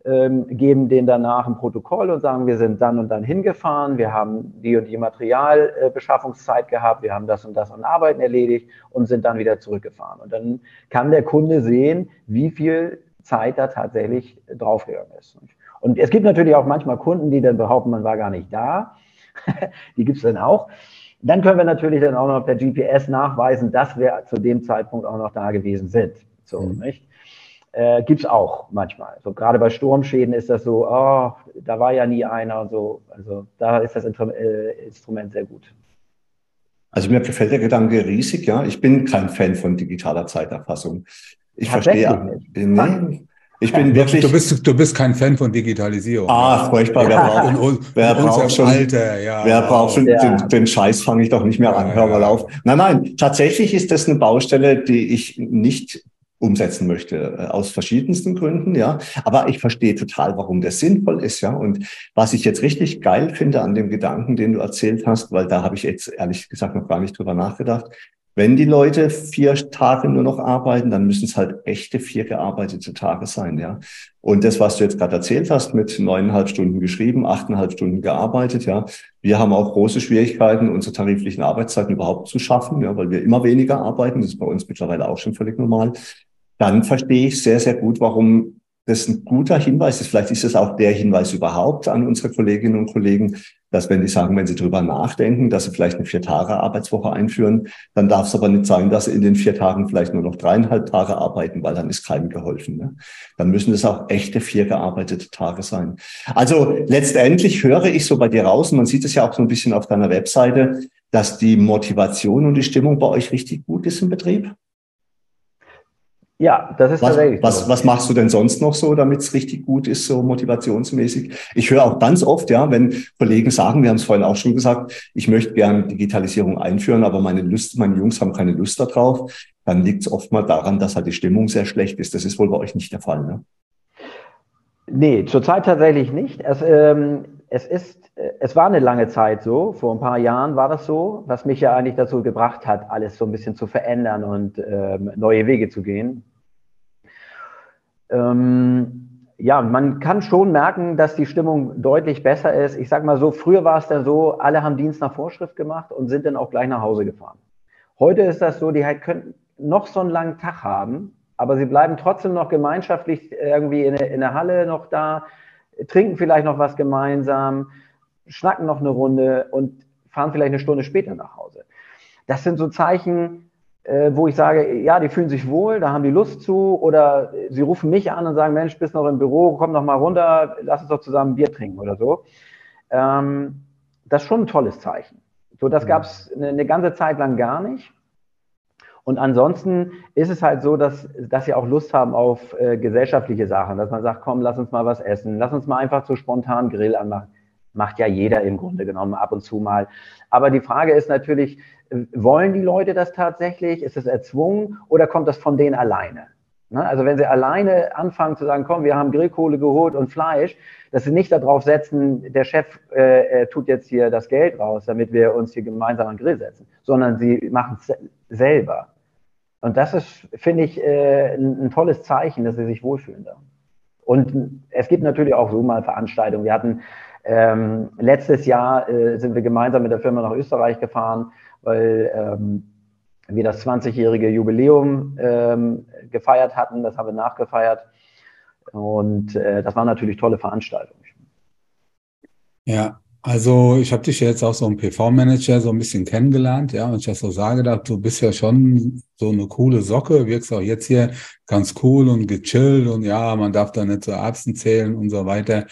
ähm, geben denen danach ein Protokoll und sagen, wir sind dann und dann hingefahren, wir haben die und die Materialbeschaffungszeit gehabt, wir haben das und das an Arbeiten erledigt und sind dann wieder zurückgefahren. Und dann kann der Kunde sehen, wie viel Zeit da tatsächlich draufgegangen ist. Und es gibt natürlich auch manchmal Kunden, die dann behaupten, man war gar nicht da. die gibt es dann auch. Dann können wir natürlich dann auch noch per GPS nachweisen, dass wir zu dem Zeitpunkt auch noch da gewesen sind. So, mhm. nicht? Äh, Gibt es auch manchmal. So gerade bei Sturmschäden ist das so, oh, da war ja nie einer und so. Also da ist das äh, Instrument sehr gut. Also mir gefällt der Gedanke riesig, ja. Ich bin kein Fan von digitaler Zeiterfassung. Ich verstehe. Nee, ich bin wirklich. Du bist, du bist kein Fan von Digitalisierung. Ah, furchtbar. Wer braucht, in, wer braucht schon, Alter, ja. Wer braucht schon, ja. den, den Scheiß fange ich doch nicht mehr an. Hör mal auf. Nein, nein, tatsächlich ist das eine Baustelle, die ich nicht umsetzen möchte, äh, aus verschiedensten Gründen, ja. Aber ich verstehe total, warum das sinnvoll ist, ja. Und was ich jetzt richtig geil finde an dem Gedanken, den du erzählt hast, weil da habe ich jetzt ehrlich gesagt noch gar nicht drüber nachgedacht. Wenn die Leute vier Tage nur noch arbeiten, dann müssen es halt echte vier gearbeitete Tage sein, ja. Und das, was du jetzt gerade erzählt hast, mit neuneinhalb Stunden geschrieben, achteinhalb Stunden gearbeitet, ja. Wir haben auch große Schwierigkeiten, unsere tariflichen Arbeitszeiten überhaupt zu schaffen, ja, weil wir immer weniger arbeiten. Das ist bei uns mittlerweile auch schon völlig normal dann verstehe ich sehr, sehr gut, warum das ein guter Hinweis ist. Vielleicht ist es auch der Hinweis überhaupt an unsere Kolleginnen und Kollegen, dass wenn die sagen, wenn sie drüber nachdenken, dass sie vielleicht eine vier Tage Arbeitswoche einführen, dann darf es aber nicht sein, dass sie in den vier Tagen vielleicht nur noch dreieinhalb Tage arbeiten, weil dann ist keinem geholfen. Ne? Dann müssen es auch echte vier gearbeitete Tage sein. Also letztendlich höre ich so bei dir raus, und man sieht es ja auch so ein bisschen auf deiner Webseite, dass die Motivation und die Stimmung bei euch richtig gut ist im Betrieb. Ja, das ist was, tatsächlich. Was, was machst du denn sonst noch so, damit es richtig gut ist, so motivationsmäßig? Ich höre auch ganz oft, ja, wenn Kollegen sagen, wir haben es vorhin auch schon gesagt, ich möchte gerne Digitalisierung einführen, aber meine Lust, meine Jungs haben keine Lust darauf, dann liegt es oft mal daran, dass halt die Stimmung sehr schlecht ist. Das ist wohl bei euch nicht der Fall, ne? Nee, zurzeit tatsächlich nicht. Es, ähm, es ist, es war eine lange Zeit so. Vor ein paar Jahren war das so, was mich ja eigentlich dazu gebracht hat, alles so ein bisschen zu verändern und ähm, neue Wege zu gehen. Ähm, ja, man kann schon merken, dass die Stimmung deutlich besser ist. Ich sag mal so, früher war es dann so, alle haben Dienst nach Vorschrift gemacht und sind dann auch gleich nach Hause gefahren. Heute ist das so, die halt können noch so einen langen Tag haben, aber sie bleiben trotzdem noch gemeinschaftlich irgendwie in, in der Halle noch da, trinken vielleicht noch was gemeinsam, schnacken noch eine Runde und fahren vielleicht eine Stunde später nach Hause. Das sind so Zeichen, äh, wo ich sage, ja, die fühlen sich wohl, da haben die Lust zu, oder sie rufen mich an und sagen, Mensch, bist noch im Büro, komm noch mal runter, lass uns doch zusammen Bier trinken oder so. Ähm, das ist schon ein tolles Zeichen. So, das gab es eine, eine, ganze Zeit lang gar nicht. Und ansonsten ist es halt so, dass, dass sie auch Lust haben auf äh, gesellschaftliche Sachen, dass man sagt, komm, lass uns mal was essen, lass uns mal einfach so spontan Grill anmachen. Macht ja jeder im Grunde genommen ab und zu mal. Aber die Frage ist natürlich, wollen die Leute das tatsächlich? Ist es erzwungen oder kommt das von denen alleine? Ne? Also wenn sie alleine anfangen zu sagen, komm, wir haben Grillkohle geholt und Fleisch, dass sie nicht darauf setzen, der Chef äh, tut jetzt hier das Geld raus, damit wir uns hier gemeinsam an Grill setzen, sondern sie machen es selber. Und das ist, finde ich, äh, ein, tolles Zeichen, dass sie sich wohlfühlen da. Und es gibt natürlich auch so mal Veranstaltungen. Wir hatten ähm, letztes Jahr äh, sind wir gemeinsam mit der Firma nach Österreich gefahren weil ähm, wir das 20-jährige Jubiläum ähm, gefeiert hatten. Das haben wir nachgefeiert. Und äh, das war natürlich tolle Veranstaltung. Ja, also ich habe dich jetzt auch so im PV-Manager so ein bisschen kennengelernt, ja, und ich das so sage, du bist ja schon so eine coole Socke, wirkst auch jetzt hier ganz cool und gechillt und ja, man darf da nicht zu Erbsen zählen und so weiter.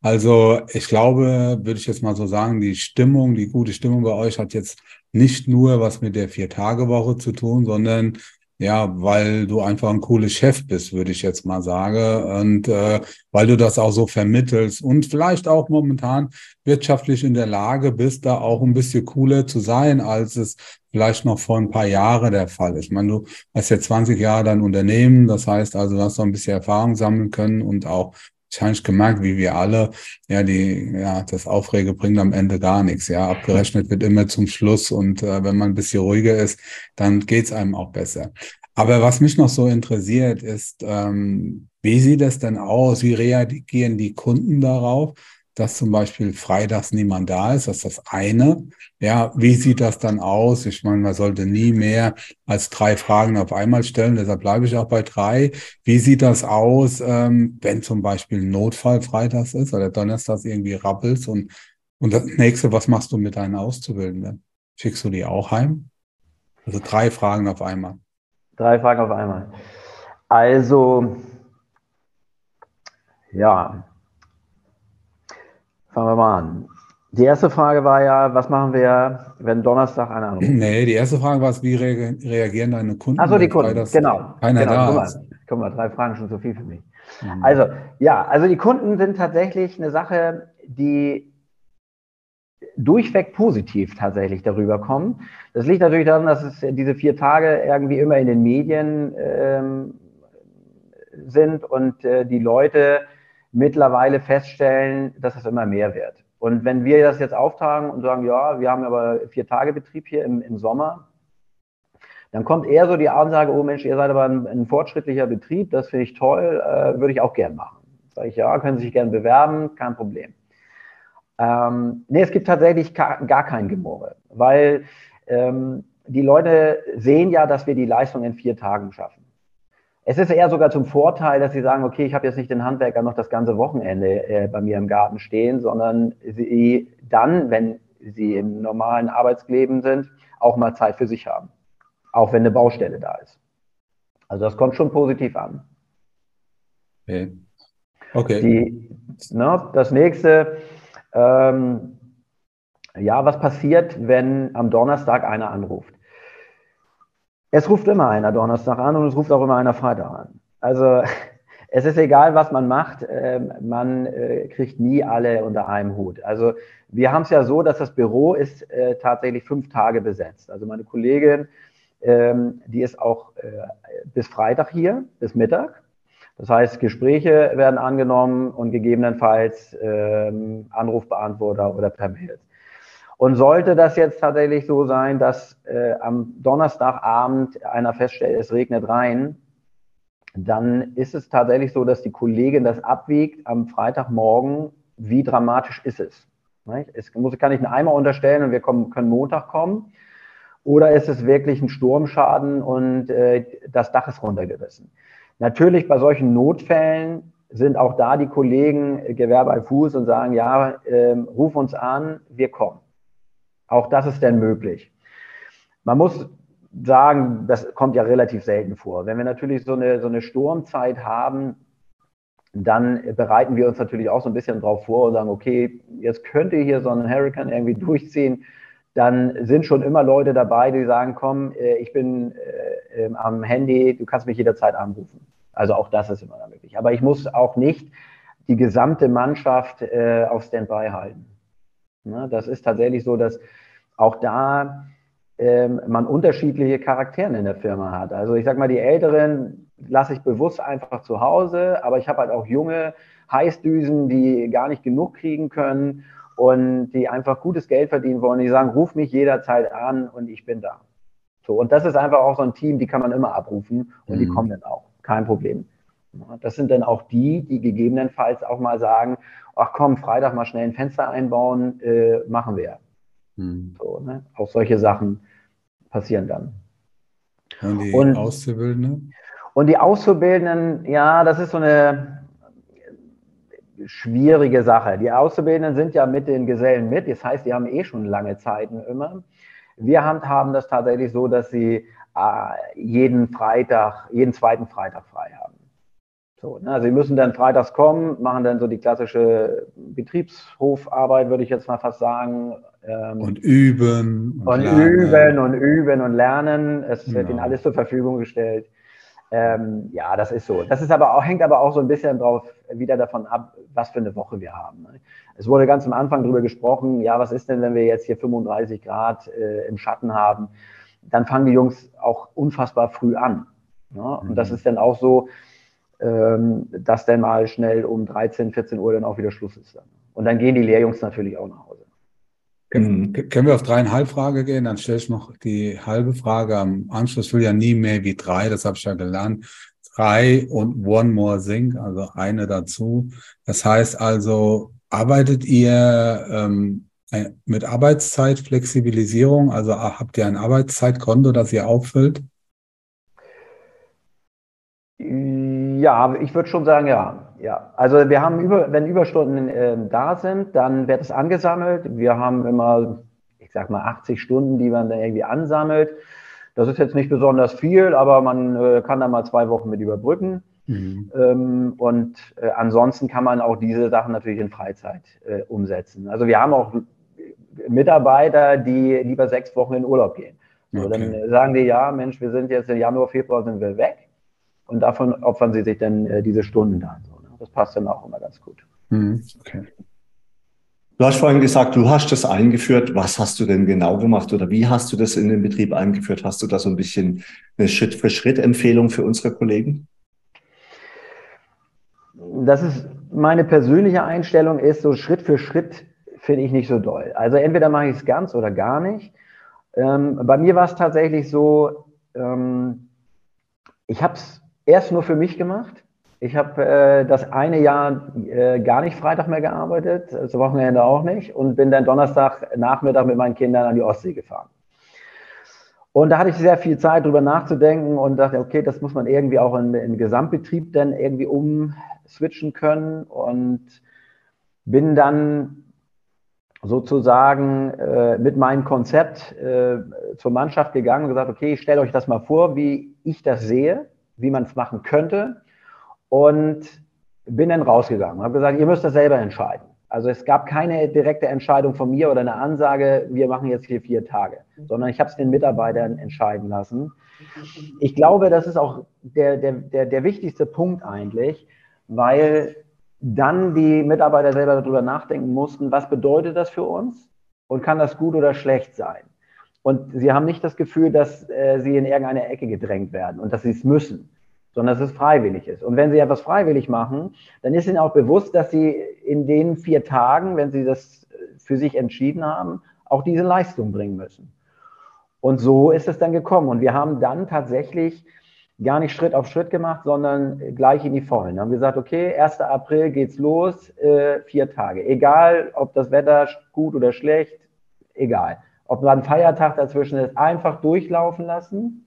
Also ich glaube, würde ich jetzt mal so sagen, die Stimmung, die gute Stimmung bei euch hat jetzt nicht nur was mit der Vier-Tage-Woche zu tun, sondern ja, weil du einfach ein cooler Chef bist, würde ich jetzt mal sagen. Und äh, weil du das auch so vermittelst und vielleicht auch momentan wirtschaftlich in der Lage bist, da auch ein bisschen cooler zu sein, als es vielleicht noch vor ein paar Jahren der Fall ist. Ich meine, du hast ja 20 Jahre dein Unternehmen, das heißt also, du hast noch ein bisschen Erfahrung sammeln können und auch wahrscheinlich gemerkt, wie wir alle, ja, die, ja, das Aufrege bringt am Ende gar nichts. Ja, abgerechnet wird immer zum Schluss und äh, wenn man ein bisschen ruhiger ist, dann geht's einem auch besser. Aber was mich noch so interessiert, ist, ähm, wie sieht es denn aus? Wie reagieren die Kunden darauf? Dass zum Beispiel freitags niemand da ist. Das ist das eine. Ja, wie sieht das dann aus? Ich meine, man sollte nie mehr als drei Fragen auf einmal stellen. Deshalb bleibe ich auch bei drei. Wie sieht das aus, ähm, wenn zum Beispiel Notfall freitags ist oder donnerstags irgendwie rappelst? Und, und das nächste, was machst du mit deinen Auszubildenden? Schickst du die auch heim? Also drei Fragen auf einmal. Drei Fragen auf einmal. Also, ja, Fangen wir mal an. Die erste Frage war ja, was machen wir, wenn Donnerstag einer anruft? Nee, die erste Frage war, wie re reagieren deine Kunden? Achso, die Kunden, genau. Keiner genau, da guck mal, guck mal, drei Fragen schon zu viel für mich. Mhm. Also, ja, also die Kunden sind tatsächlich eine Sache, die durchweg positiv tatsächlich darüber kommen. Das liegt natürlich daran, dass es diese vier Tage irgendwie immer in den Medien ähm, sind und äh, die Leute mittlerweile feststellen, dass es immer mehr wird. Und wenn wir das jetzt auftragen und sagen, ja, wir haben aber vier Tage Betrieb hier im, im Sommer, dann kommt eher so die Ansage, oh Mensch, ihr seid aber ein, ein fortschrittlicher Betrieb, das finde ich toll, äh, würde ich auch gern machen. Sage ich, ja, können Sie sich gern bewerben, kein Problem. Ähm, nee, es gibt tatsächlich gar kein Gemurre, weil ähm, die Leute sehen ja, dass wir die Leistung in vier Tagen schaffen. Es ist eher sogar zum Vorteil, dass sie sagen, okay, ich habe jetzt nicht den Handwerker noch das ganze Wochenende äh, bei mir im Garten stehen, sondern sie dann, wenn sie im normalen Arbeitsleben sind, auch mal Zeit für sich haben. Auch wenn eine Baustelle da ist. Also das kommt schon positiv an. Okay. okay. Die, ne, das nächste, ähm, ja, was passiert, wenn am Donnerstag einer anruft? Es ruft immer einer Donnerstag an und es ruft auch immer einer Freitag an. Also es ist egal, was man macht, ähm, man äh, kriegt nie alle unter einem Hut. Also wir haben es ja so, dass das Büro ist äh, tatsächlich fünf Tage besetzt. Also meine Kollegin, ähm, die ist auch äh, bis Freitag hier, bis Mittag. Das heißt, Gespräche werden angenommen und gegebenenfalls ähm, Anrufbeantworter oder per Mail. Und sollte das jetzt tatsächlich so sein, dass äh, am Donnerstagabend einer feststellt, es regnet rein, dann ist es tatsächlich so, dass die Kollegin das abwiegt am Freitagmorgen, wie dramatisch ist es. Es muss, kann ich einen Eimer unterstellen und wir kommen, können Montag kommen. Oder ist es wirklich ein Sturmschaden und äh, das Dach ist runtergerissen? Natürlich bei solchen Notfällen sind auch da die Kollegen äh, Gewerbe al Fuß und sagen, ja, äh, ruf uns an, wir kommen. Auch das ist denn möglich. Man muss sagen, das kommt ja relativ selten vor. Wenn wir natürlich so eine, so eine Sturmzeit haben, dann bereiten wir uns natürlich auch so ein bisschen drauf vor und sagen, okay, jetzt könnte hier so ein Hurricane irgendwie durchziehen. Dann sind schon immer Leute dabei, die sagen, komm, äh, ich bin äh, ähm, am Handy, du kannst mich jederzeit anrufen. Also auch das ist immer möglich. Aber ich muss auch nicht die gesamte Mannschaft äh, auf Standby halten. Ne? Das ist tatsächlich so, dass auch da ähm, man unterschiedliche Charaktere in der Firma hat. Also ich sage mal, die Älteren lasse ich bewusst einfach zu Hause, aber ich habe halt auch junge Heißdüsen, die gar nicht genug kriegen können und die einfach gutes Geld verdienen wollen. Die sagen, ruf mich jederzeit an und ich bin da. So, und das ist einfach auch so ein Team, die kann man immer abrufen und mhm. die kommen dann auch. Kein Problem. Das sind dann auch die, die gegebenenfalls auch mal sagen, ach komm, Freitag mal schnell ein Fenster einbauen, äh, machen wir. Mhm. So, ne? Auch solche Sachen passieren dann. Und die und, Auszubildenden? Und die Auszubildenden, ja, das ist so eine schwierige Sache. Die Auszubildenden sind ja mit den Gesellen mit, das heißt, die haben eh schon lange Zeiten immer. Wir handhaben das tatsächlich so, dass sie äh, jeden Freitag, jeden zweiten Freitag frei haben. So? Also sie müssen dann freitags kommen, machen dann so die klassische Betriebshofarbeit, würde ich jetzt mal fast sagen. Ähm, und üben. Und, und üben und üben und lernen. Es genau. wird ihnen alles zur Verfügung gestellt. Ähm, ja, das ist so. Das ist aber auch, hängt aber auch so ein bisschen drauf wieder davon ab, was für eine Woche wir haben. Ne? Es wurde ganz am Anfang darüber gesprochen, ja, was ist denn, wenn wir jetzt hier 35 Grad äh, im Schatten haben? Dann fangen die Jungs auch unfassbar früh an. Ne? Und mhm. das ist dann auch so, ähm, dass dann mal schnell um 13, 14 Uhr dann auch wieder Schluss ist. Dann. Und dann gehen die Lehrjungs natürlich auch nach Hause. Können wir auf dreieinhalb Frage gehen? Dann stelle ich noch die halbe Frage am Anschluss. Will ja nie mehr wie drei, das habe ich ja gelernt. Drei und one more thing, also eine dazu. Das heißt also, arbeitet ihr ähm, mit Arbeitszeitflexibilisierung? Also habt ihr ein Arbeitszeitkonto, das ihr auffüllt? Ja, ich würde schon sagen, ja. Ja, also wir haben über, wenn Überstunden äh, da sind, dann wird es angesammelt. Wir haben immer, ich sag mal, 80 Stunden, die man dann irgendwie ansammelt. Das ist jetzt nicht besonders viel, aber man äh, kann da mal zwei Wochen mit überbrücken. Mhm. Ähm, und äh, ansonsten kann man auch diese Sachen natürlich in Freizeit äh, umsetzen. Also wir haben auch Mitarbeiter, die lieber sechs Wochen in Urlaub gehen. So, okay. Dann sagen die, ja, Mensch, wir sind jetzt im Januar, Februar sind wir weg. Und davon opfern sie sich dann äh, diese Stunden dann. So, ne? Das passt dann auch immer ganz gut. Mhm. Okay. Du hast vorhin gesagt, du hast das eingeführt. Was hast du denn genau gemacht oder wie hast du das in den Betrieb eingeführt? Hast du da so ein bisschen eine Schritt-für-Schritt-Empfehlung für unsere Kollegen? Das ist meine persönliche Einstellung, ist so Schritt für Schritt finde ich nicht so doll. Also entweder mache ich es ganz oder gar nicht. Ähm, bei mir war es tatsächlich so, ähm, ich habe es erst nur für mich gemacht. Ich habe äh, das eine Jahr äh, gar nicht Freitag mehr gearbeitet, das Wochenende auch nicht und bin dann Donnerstag Nachmittag mit meinen Kindern an die Ostsee gefahren. Und da hatte ich sehr viel Zeit, drüber nachzudenken und dachte, okay, das muss man irgendwie auch in, in Gesamtbetrieb dann irgendwie umswitchen können und bin dann sozusagen äh, mit meinem Konzept äh, zur Mannschaft gegangen und gesagt, okay, stellt euch das mal vor, wie ich das sehe wie man es machen könnte und bin dann rausgegangen und habe gesagt, ihr müsst das selber entscheiden. Also es gab keine direkte Entscheidung von mir oder eine Ansage, wir machen jetzt hier vier Tage, sondern ich habe es den Mitarbeitern entscheiden lassen. Ich glaube, das ist auch der, der, der, der wichtigste Punkt eigentlich, weil dann die Mitarbeiter selber darüber nachdenken mussten, was bedeutet das für uns und kann das gut oder schlecht sein. Und sie haben nicht das Gefühl, dass äh, sie in irgendeine Ecke gedrängt werden und dass sie es müssen, sondern dass es freiwillig ist. Und wenn sie etwas freiwillig machen, dann ist ihnen auch bewusst, dass sie in den vier Tagen, wenn sie das für sich entschieden haben, auch diese Leistung bringen müssen. Und so ist es dann gekommen. Und wir haben dann tatsächlich gar nicht Schritt auf Schritt gemacht, sondern gleich in die Vollen. Haben gesagt, okay, 1. April geht's los, äh, vier Tage. Egal, ob das Wetter gut oder schlecht, egal. Ob man ein Feiertag dazwischen ist, einfach durchlaufen lassen.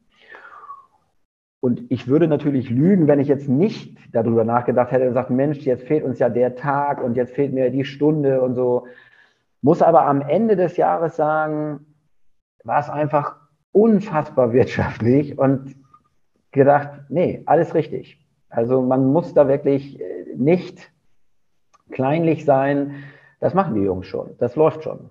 Und ich würde natürlich lügen, wenn ich jetzt nicht darüber nachgedacht hätte und gesagt, Mensch, jetzt fehlt uns ja der Tag und jetzt fehlt mir die Stunde und so. Muss aber am Ende des Jahres sagen, war es einfach unfassbar wirtschaftlich und gedacht, nee, alles richtig. Also man muss da wirklich äh, nicht kleinlich sein. Das machen die Jungs schon. Das läuft schon.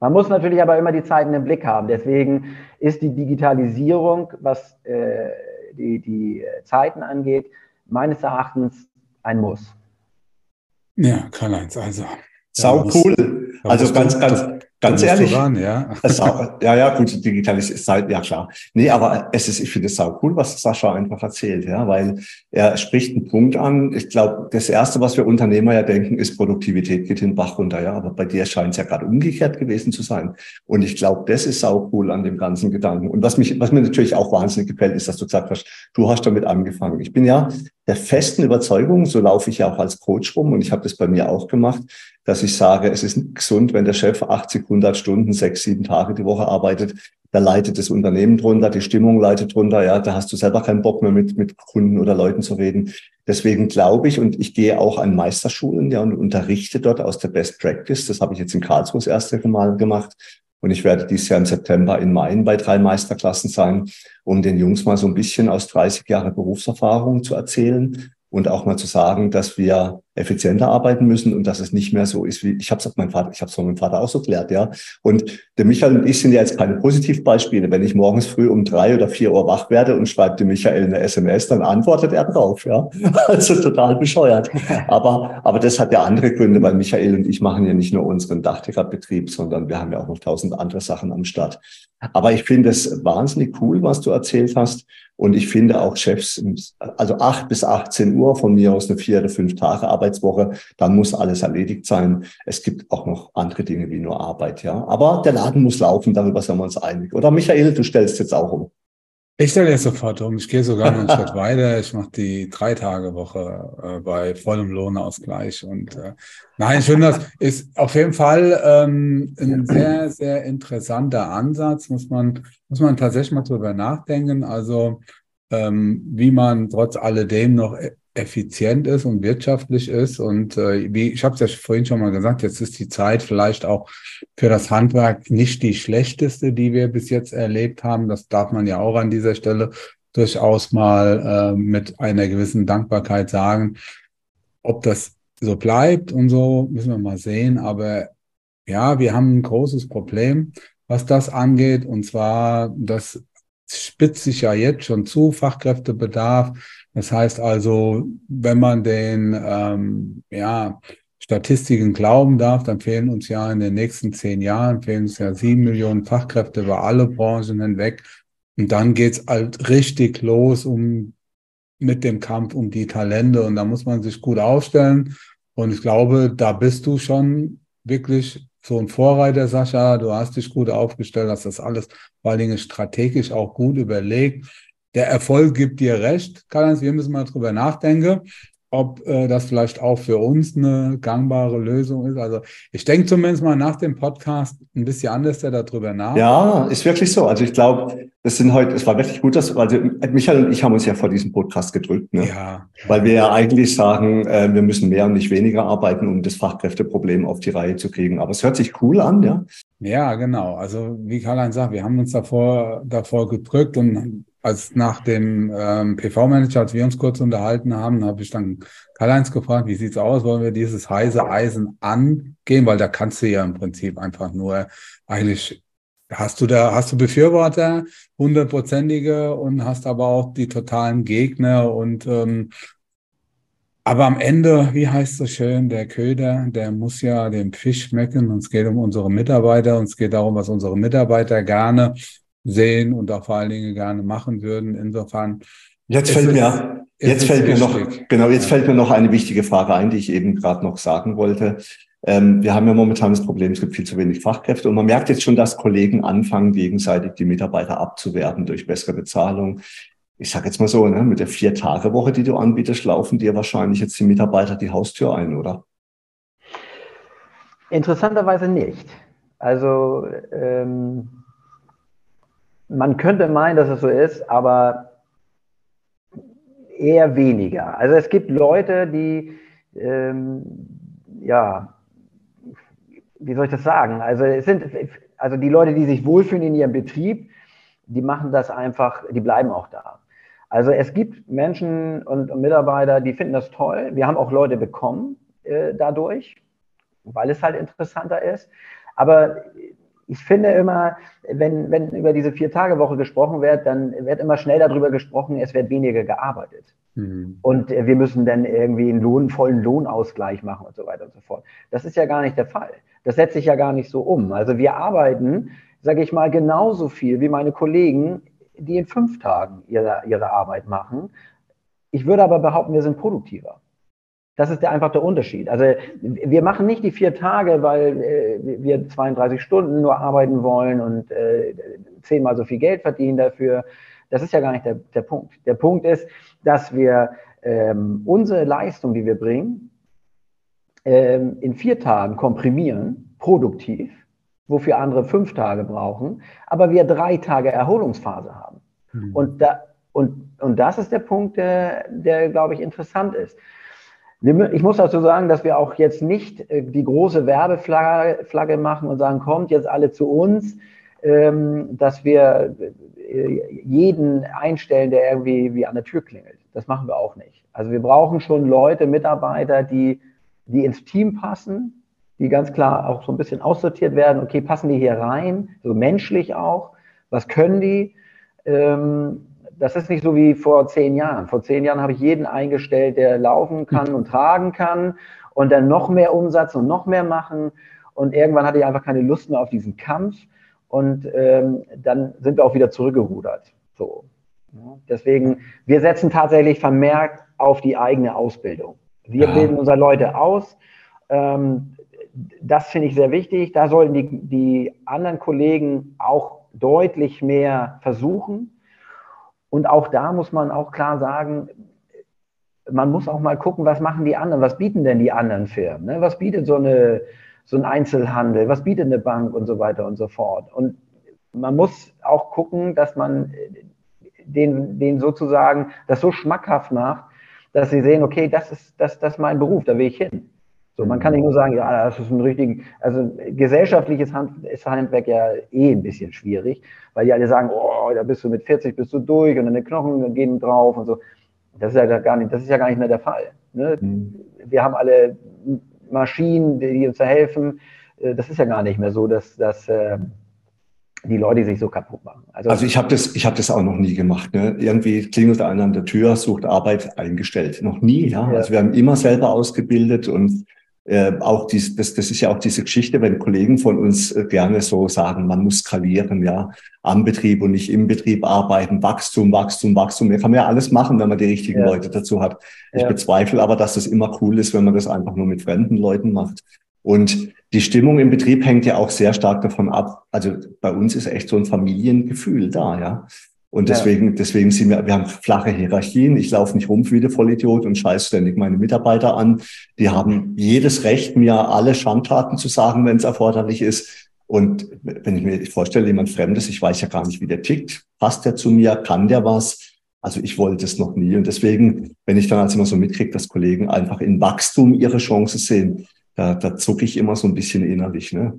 Man muss natürlich aber immer die Zeiten im Blick haben. Deswegen ist die Digitalisierung, was äh, die, die Zeiten angeht, meines Erachtens ein Muss. Ja, Karl-Heinz, also. Sau cool. Also ganz, ganz, Ganz ehrlich. Ran, ja. Auch, ja, ja, gut, digital ist halt, ja klar. Nee, aber es ist, ich finde es sau cool, was Sascha einfach erzählt, ja, weil er spricht einen Punkt an. Ich glaube, das erste, was wir Unternehmer ja denken, ist Produktivität geht den Bach runter, ja. Aber bei dir scheint es ja gerade umgekehrt gewesen zu sein. Und ich glaube, das ist sau cool an dem ganzen Gedanken. Und was mich, was mir natürlich auch wahnsinnig gefällt, ist, dass du gesagt hast, du hast damit angefangen. Ich bin ja der festen Überzeugung, so laufe ich ja auch als Coach rum und ich habe das bei mir auch gemacht, dass ich sage, es ist gesund, wenn der Chef 80, 100 Stunden, sechs, sieben Tage die Woche arbeitet. Da leitet das Unternehmen drunter, die Stimmung leitet drunter. Ja, da hast du selber keinen Bock mehr mit, mit Kunden oder Leuten zu reden. Deswegen glaube ich, und ich gehe auch an Meisterschulen, ja, und unterrichte dort aus der Best Practice. Das habe ich jetzt in Karlsruhe das erste Mal gemacht. Und ich werde dieses Jahr im September in Main bei drei Meisterklassen sein, um den Jungs mal so ein bisschen aus 30 Jahre Berufserfahrung zu erzählen und auch mal zu sagen, dass wir effizienter arbeiten müssen und dass es nicht mehr so ist, wie ich habe es mein Vater, ich habe es meinem Vater auch so gelernt, ja. Und der Michael und ich sind ja jetzt keine Positivbeispiele. Wenn ich morgens früh um drei oder vier Uhr wach werde und schreibt dem Michael eine SMS, dann antwortet er drauf, ja. Also total bescheuert. Aber, aber das hat ja andere Gründe, weil Michael und ich machen ja nicht nur unseren Dachdeckerbetrieb, sondern wir haben ja auch noch tausend andere Sachen am Start. Aber ich finde es wahnsinnig cool, was du erzählt hast. Und ich finde auch Chefs, also acht bis 18 Uhr von mir aus eine vier oder fünf Tage Arbeitswoche, dann muss alles erledigt sein. Es gibt auch noch andere Dinge wie nur Arbeit, ja. Aber der Laden muss laufen, darüber sind wir uns einig. Oder Michael, du stellst jetzt auch um. Ich stelle jetzt sofort um. Ich gehe sogar noch einen Schritt weiter. Ich mache die Drei-Tage-Woche äh, bei vollem Lohnausgleich. Und äh, nein, ich finde, das ist auf jeden Fall ähm, ein sehr, sehr interessanter Ansatz. Muss man, muss man tatsächlich mal drüber nachdenken. Also ähm, wie man trotz alledem noch effizient ist und wirtschaftlich ist. Und äh, wie ich habe es ja vorhin schon mal gesagt, jetzt ist die Zeit vielleicht auch für das Handwerk nicht die schlechteste, die wir bis jetzt erlebt haben. Das darf man ja auch an dieser Stelle durchaus mal äh, mit einer gewissen Dankbarkeit sagen. Ob das so bleibt und so, müssen wir mal sehen. Aber ja, wir haben ein großes Problem, was das angeht. Und zwar, das spitzt sich ja jetzt schon zu, Fachkräftebedarf das heißt also, wenn man den ähm, ja, Statistiken glauben darf, dann fehlen uns ja in den nächsten zehn Jahren, fehlen uns ja sieben Millionen Fachkräfte über alle Branchen hinweg. Und dann geht's halt richtig los um mit dem Kampf um die Talente. Und da muss man sich gut aufstellen. Und ich glaube, da bist du schon wirklich so ein Vorreiter, Sascha. Du hast dich gut aufgestellt, hast das alles vor allen Dingen strategisch auch gut überlegt der Erfolg gibt dir recht, Karl-Heinz, wir müssen mal drüber nachdenken, ob äh, das vielleicht auch für uns eine gangbare Lösung ist. Also ich denke zumindest mal nach dem Podcast ein bisschen anders darüber nach. Ja, ist wirklich so. Also ich glaube, das sind heute, es war wirklich gut, dass, also Michael und ich haben uns ja vor diesem Podcast gedrückt, ne? Ja. Weil wir ja eigentlich sagen, äh, wir müssen mehr und nicht weniger arbeiten, um das Fachkräfteproblem auf die Reihe zu kriegen. Aber es hört sich cool an, ja. Ja, genau. Also wie Karl-Heinz sagt, wir haben uns davor, davor gedrückt und als nach dem ähm, PV-Manager, als wir uns kurz unterhalten haben, habe ich dann Karl-Heinz gefragt, wie sieht's aus? Wollen wir dieses heiße Eisen angehen? Weil da kannst du ja im Prinzip einfach nur eigentlich Hast du da, hast du Befürworter, hundertprozentige und hast aber auch die totalen Gegner und ähm, aber am Ende, wie heißt es so schön, der Köder, der muss ja dem Fisch schmecken. Und es geht um unsere Mitarbeiter und es geht darum, was unsere Mitarbeiter gerne sehen und auch vor allen Dingen gerne machen würden. Insofern. Jetzt fällt mir, jetzt fällt mir noch, genau, jetzt fällt mir noch eine wichtige Frage ein, die ich eben gerade noch sagen wollte. Ähm, wir haben ja momentan das Problem, es gibt viel zu wenig Fachkräfte und man merkt jetzt schon, dass Kollegen anfangen, gegenseitig die Mitarbeiter abzuwerben durch bessere Bezahlung. ich sage jetzt mal so, ne, mit der Vier-Tage-Woche, die du anbietest, laufen dir wahrscheinlich jetzt die Mitarbeiter die Haustür ein, oder? Interessanterweise nicht. Also ähm, man könnte meinen, dass es so ist, aber eher weniger. Also es gibt Leute, die ähm, ja, wie soll ich das sagen? Also es sind also die Leute, die sich wohlfühlen in ihrem Betrieb, die machen das einfach, die bleiben auch da. Also es gibt Menschen und, Mitarbeiter, die finden das toll. Wir haben auch Leute bekommen äh, dadurch, weil es halt interessanter ist. Aber ich finde immer, wenn, wenn über diese Vier-Tage-Woche gesprochen wird, dann wird immer schnell darüber gesprochen, es wird weniger gearbeitet. Mhm. Und äh, wir müssen dann irgendwie einen Lohn, vollen Lohnausgleich machen und so weiter und so fort. Das ist ja gar nicht der Fall. Das setzt sich ja gar nicht so um. Also wir arbeiten, sage ich mal, genauso viel wie meine Kollegen die in fünf Tagen ihre, ihre Arbeit machen. Ich würde aber behaupten, wir sind produktiver. Das ist der, einfach der Unterschied. Also wir machen nicht die vier Tage, weil äh, wir 32 Stunden nur arbeiten wollen und äh, zehnmal so viel Geld verdienen dafür. Das ist ja gar nicht der, der Punkt. Der Punkt ist, dass wir ähm, unsere Leistung, die wir bringen, ähm, in vier Tagen komprimieren, produktiv wofür andere fünf Tage brauchen, aber wir drei Tage Erholungsphase haben. Mhm. Und, da, und, und das ist der Punkt, der, der glaube ich, interessant ist. Ich muss dazu sagen, dass wir auch jetzt nicht äh, die große Werbeflagge machen und sagen, kommt jetzt alle zu uns, ähm, dass wir äh, jeden einstellen, der irgendwie wie an der Tür klingelt. Das machen wir auch nicht. Also wir brauchen schon Leute, Mitarbeiter, die, die ins Team passen, die ganz klar auch so ein bisschen aussortiert werden. Okay, passen die hier rein, so menschlich auch? Was können die? Ähm, das ist nicht so wie vor zehn Jahren. Vor zehn Jahren habe ich jeden eingestellt, der laufen kann und tragen kann und dann noch mehr Umsatz und noch mehr machen. Und irgendwann hatte ich einfach keine Lust mehr auf diesen Kampf. Und ähm, dann sind wir auch wieder zurückgerudert. So. Deswegen, wir setzen tatsächlich vermehrt auf die eigene Ausbildung. Wir ja. bilden unsere Leute aus. Ähm, das finde ich sehr wichtig. Da sollten die, die anderen Kollegen auch deutlich mehr versuchen. Und auch da muss man auch klar sagen, man muss auch mal gucken, was machen die anderen, was bieten denn die anderen Firmen, ne? was bietet so, eine, so ein Einzelhandel, was bietet eine Bank und so weiter und so fort. Und man muss auch gucken, dass man den, den sozusagen das so schmackhaft macht, dass sie sehen, okay, das ist, das, das ist mein Beruf, da will ich hin. So, man kann nicht nur sagen, ja, das ist ein richtig, also gesellschaftliches Hand, ist Handwerk ja eh ein bisschen schwierig, weil die alle sagen, oh, da bist du mit 40 bist du durch und deine Knochen gehen drauf und so. Das ist ja gar nicht, das ist ja gar nicht mehr der Fall. Ne? Mhm. Wir haben alle Maschinen, die uns da helfen. Äh, das ist ja gar nicht mehr so, dass, dass äh, die Leute sich so kaputt machen. Also, also ich habe das, ich habe das auch noch nie gemacht. Ne? Irgendwie klingelt einer an der Tür, sucht Arbeit eingestellt. Noch nie, ja. ja. Also wir haben immer selber ausgebildet und äh, auch dies, das, das ist ja auch diese Geschichte, wenn Kollegen von uns äh, gerne so sagen, man muss skalieren, ja, am Betrieb und nicht im Betrieb arbeiten, Wachstum, Wachstum, Wachstum. Da kann man ja alles machen, wenn man die richtigen ja. Leute dazu hat. Ich ja. bezweifle aber, dass das immer cool ist, wenn man das einfach nur mit fremden Leuten macht. Und die Stimmung im Betrieb hängt ja auch sehr stark davon ab. Also bei uns ist echt so ein Familiengefühl da, ja. Und deswegen, ja. deswegen sind wir, wir haben flache Hierarchien. Ich laufe nicht rum wie der Vollidiot und scheiße ständig meine Mitarbeiter an. Die haben jedes Recht, mir alle Schandtaten zu sagen, wenn es erforderlich ist. Und wenn ich mir vorstelle, jemand Fremdes, ich weiß ja gar nicht, wie der tickt, passt der zu mir, kann der was? Also ich wollte es noch nie. Und deswegen, wenn ich dann als immer so mitkriege, dass Kollegen einfach in Wachstum ihre Chance sehen, da, da zucke ich immer so ein bisschen innerlich. Ne?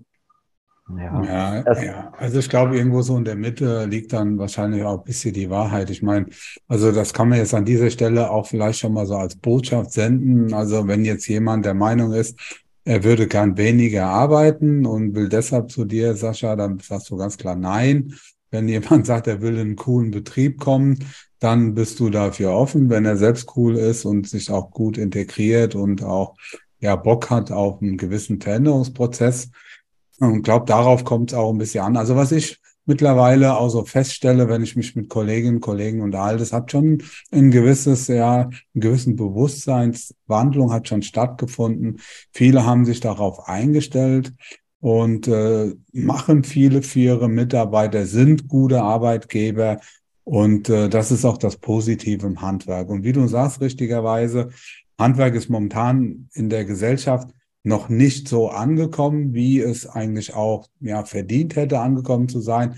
Ja, ja, ja, also ich glaube, irgendwo so in der Mitte liegt dann wahrscheinlich auch ein bisschen die Wahrheit. Ich meine, also das kann man jetzt an dieser Stelle auch vielleicht schon mal so als Botschaft senden. Also wenn jetzt jemand der Meinung ist, er würde gern weniger arbeiten und will deshalb zu dir, Sascha, dann sagst du ganz klar nein. Wenn jemand sagt, er will in einen coolen Betrieb kommen, dann bist du dafür offen, wenn er selbst cool ist und sich auch gut integriert und auch ja Bock hat auf einen gewissen Veränderungsprozess und glaube, darauf kommt es auch ein bisschen an. Also was ich mittlerweile auch so feststelle, wenn ich mich mit Kolleginnen und Kollegen unterhalte, es hat schon ein gewisses, ja, einen gewissen Bewusstseinswandlung hat schon stattgefunden. Viele haben sich darauf eingestellt und äh, machen viele für ihre Mitarbeiter, sind gute Arbeitgeber Und äh, das ist auch das Positive im Handwerk. Und wie du sagst, richtigerweise, Handwerk ist momentan in der Gesellschaft noch nicht so angekommen, wie es eigentlich auch ja, verdient hätte, angekommen zu sein.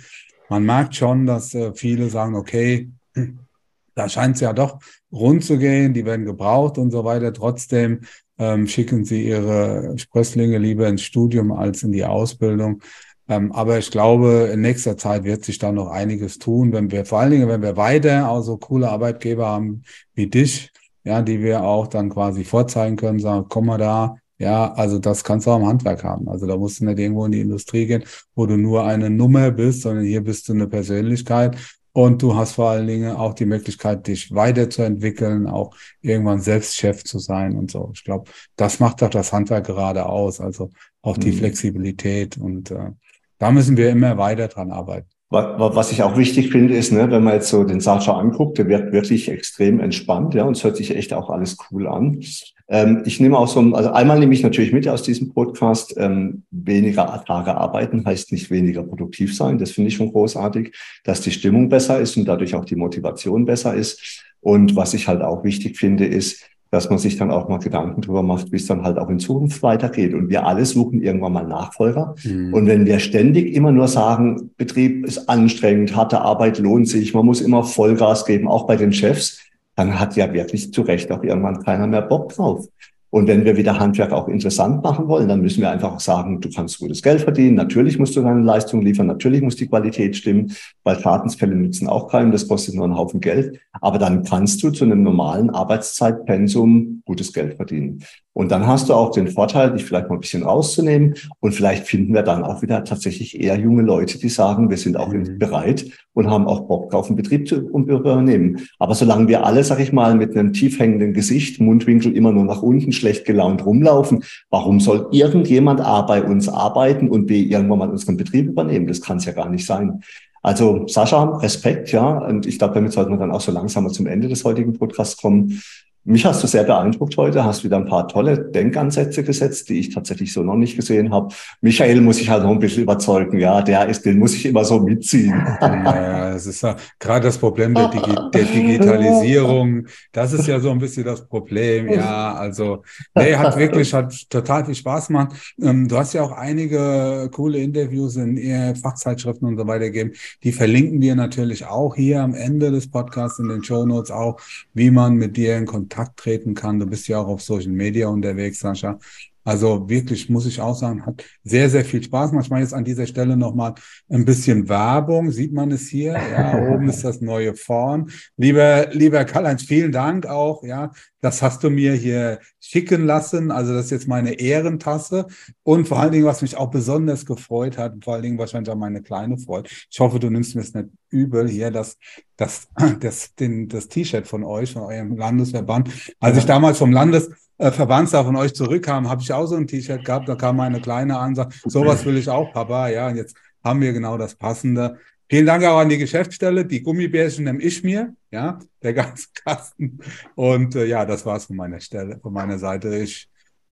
Man merkt schon, dass äh, viele sagen, okay, da scheint es ja doch rund zu gehen, die werden gebraucht und so weiter. Trotzdem ähm, schicken sie ihre Sprösslinge lieber ins Studium als in die Ausbildung. Ähm, aber ich glaube, in nächster Zeit wird sich da noch einiges tun, wenn wir vor allen Dingen, wenn wir weiter auch so coole Arbeitgeber haben wie dich, ja, die wir auch dann quasi vorzeigen können, sagen, komm mal da, ja, also das kannst du auch im Handwerk haben. Also da musst du nicht irgendwo in die Industrie gehen, wo du nur eine Nummer bist, sondern hier bist du eine Persönlichkeit und du hast vor allen Dingen auch die Möglichkeit, dich weiterzuentwickeln, auch irgendwann selbst Chef zu sein und so. Ich glaube, das macht doch das Handwerk gerade aus. Also auch die mhm. Flexibilität und äh, da müssen wir immer weiter dran arbeiten. Was ich auch wichtig finde, ist, ne, wenn man jetzt so den Sascha anguckt, der wird wirklich extrem entspannt, ja, und es hört sich echt auch alles cool an. Ähm, ich nehme auch so, also einmal nehme ich natürlich mit aus diesem Podcast, ähm, weniger Tage arbeiten heißt nicht weniger produktiv sein. Das finde ich schon großartig, dass die Stimmung besser ist und dadurch auch die Motivation besser ist. Und was ich halt auch wichtig finde, ist, dass man sich dann auch mal Gedanken darüber macht, wie es dann halt auch in Zukunft weitergeht. Und wir alle suchen irgendwann mal Nachfolger. Mhm. Und wenn wir ständig immer nur sagen, Betrieb ist anstrengend, harte Arbeit lohnt sich, man muss immer Vollgas geben, auch bei den Chefs, dann hat ja wirklich zu Recht auch irgendwann keiner mehr Bock drauf. Und wenn wir wieder Handwerk auch interessant machen wollen, dann müssen wir einfach sagen, du kannst gutes Geld verdienen. Natürlich musst du deine Leistung liefern. Natürlich muss die Qualität stimmen, weil Schadensfälle nützen auch keinem. Das kostet nur einen Haufen Geld. Aber dann kannst du zu einem normalen Arbeitszeitpensum gutes Geld verdienen. Und dann hast du auch den Vorteil, dich vielleicht mal ein bisschen rauszunehmen. Und vielleicht finden wir dann auch wieder tatsächlich eher junge Leute, die sagen, wir sind auch mhm. bereit und haben auch Bock auf den Betrieb zu übernehmen. Aber solange wir alle, sag ich mal, mit einem tief hängenden Gesicht, Mundwinkel immer nur nach unten, schlecht gelaunt rumlaufen, warum soll irgendjemand A bei uns arbeiten und B irgendwann mal unseren Betrieb übernehmen? Das kann es ja gar nicht sein. Also Sascha, Respekt, ja. Und ich glaube, damit sollten wir dann auch so langsam mal zum Ende des heutigen Podcasts kommen. Mich hast du sehr beeindruckt heute, hast wieder ein paar tolle Denkansätze gesetzt, die ich tatsächlich so noch nicht gesehen habe. Michael muss ich halt noch ein bisschen überzeugen, ja, der ist, den muss ich immer so mitziehen. Ja, das ist ja gerade das Problem der, Digi der Digitalisierung. Das ist ja so ein bisschen das Problem, ja. Also, nee, hat wirklich, hat total viel Spaß gemacht. Ähm, du hast ja auch einige coole Interviews in Fachzeitschriften und so weiter gegeben. Die verlinken wir natürlich auch hier am Ende des Podcasts in den Show Notes auch, wie man mit dir in Kontakt Kontakt treten kann. Du bist ja auch auf Social Media unterwegs, Sascha. Also wirklich, muss ich auch sagen, hat sehr, sehr viel Spaß. Manchmal jetzt an dieser Stelle nochmal ein bisschen Werbung. Sieht man es hier? Ja, oben ist das neue Vorn. Lieber, lieber Karl-Heinz, vielen Dank auch. Ja, das hast du mir hier schicken lassen. Also das ist jetzt meine Ehrentasse. Und vor allen Dingen, was mich auch besonders gefreut hat, vor allen Dingen wahrscheinlich auch meine kleine Freude. Ich hoffe, du nimmst mir es nicht übel hier, dass das, das, den, das T-Shirt von euch, von eurem Landesverband. Als ich damals vom Landes Verwandter von euch zurückkamen, habe ich auch so ein T-Shirt gehabt. Da kam meine Kleine an, sagt, sowas will ich auch, Papa. Ja, und jetzt haben wir genau das Passende. Vielen Dank auch an die Geschäftsstelle. Die Gummibärchen nehme ich mir, ja, der ganze Kasten. Und äh, ja, das war's von meiner Stelle, von meiner Seite. Ich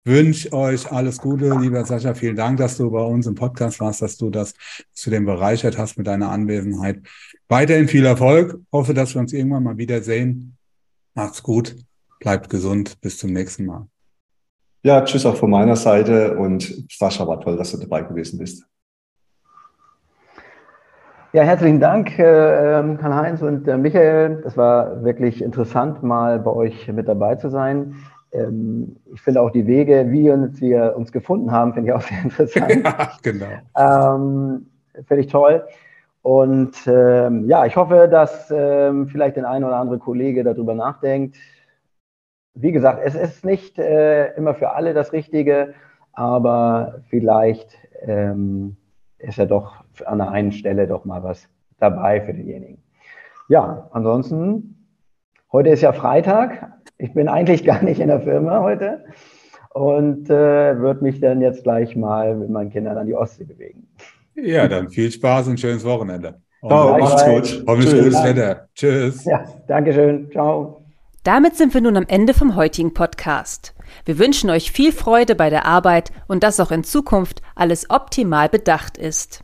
wünsche euch alles Gute, lieber Sascha. Vielen Dank, dass du bei uns im Podcast warst, dass du das zu dem bereichert hast mit deiner Anwesenheit. Weiterhin viel Erfolg. Hoffe, dass wir uns irgendwann mal wiedersehen. Macht's gut. Bleibt gesund. Bis zum nächsten Mal. Ja, tschüss auch von meiner Seite und Sascha, war toll, dass du dabei gewesen bist. Ja, herzlichen Dank, äh, ähm, Karl-Heinz und äh, Michael. Das war wirklich interessant, mal bei euch mit dabei zu sein. Ähm, ich finde auch die Wege, wie uns, wir uns gefunden haben, finde ich auch sehr interessant. ja, genau. Ähm, finde ich toll. Und ähm, ja, ich hoffe, dass ähm, vielleicht der ein oder andere Kollege darüber nachdenkt, wie gesagt, es ist nicht äh, immer für alle das Richtige, aber vielleicht ähm, ist ja doch an der einen Stelle doch mal was dabei für denjenigen. Ja, ansonsten, heute ist ja Freitag. Ich bin eigentlich gar nicht in der Firma heute und äh, würde mich dann jetzt gleich mal mit meinen Kindern an die Ostsee bewegen. Ja, dann viel Spaß und schönes Wochenende. Ciao, macht's gut. Hoffentlich gutes Wetter. Tschüss. Ja, Dankeschön. Ciao. Damit sind wir nun am Ende vom heutigen Podcast. Wir wünschen euch viel Freude bei der Arbeit und dass auch in Zukunft alles optimal bedacht ist.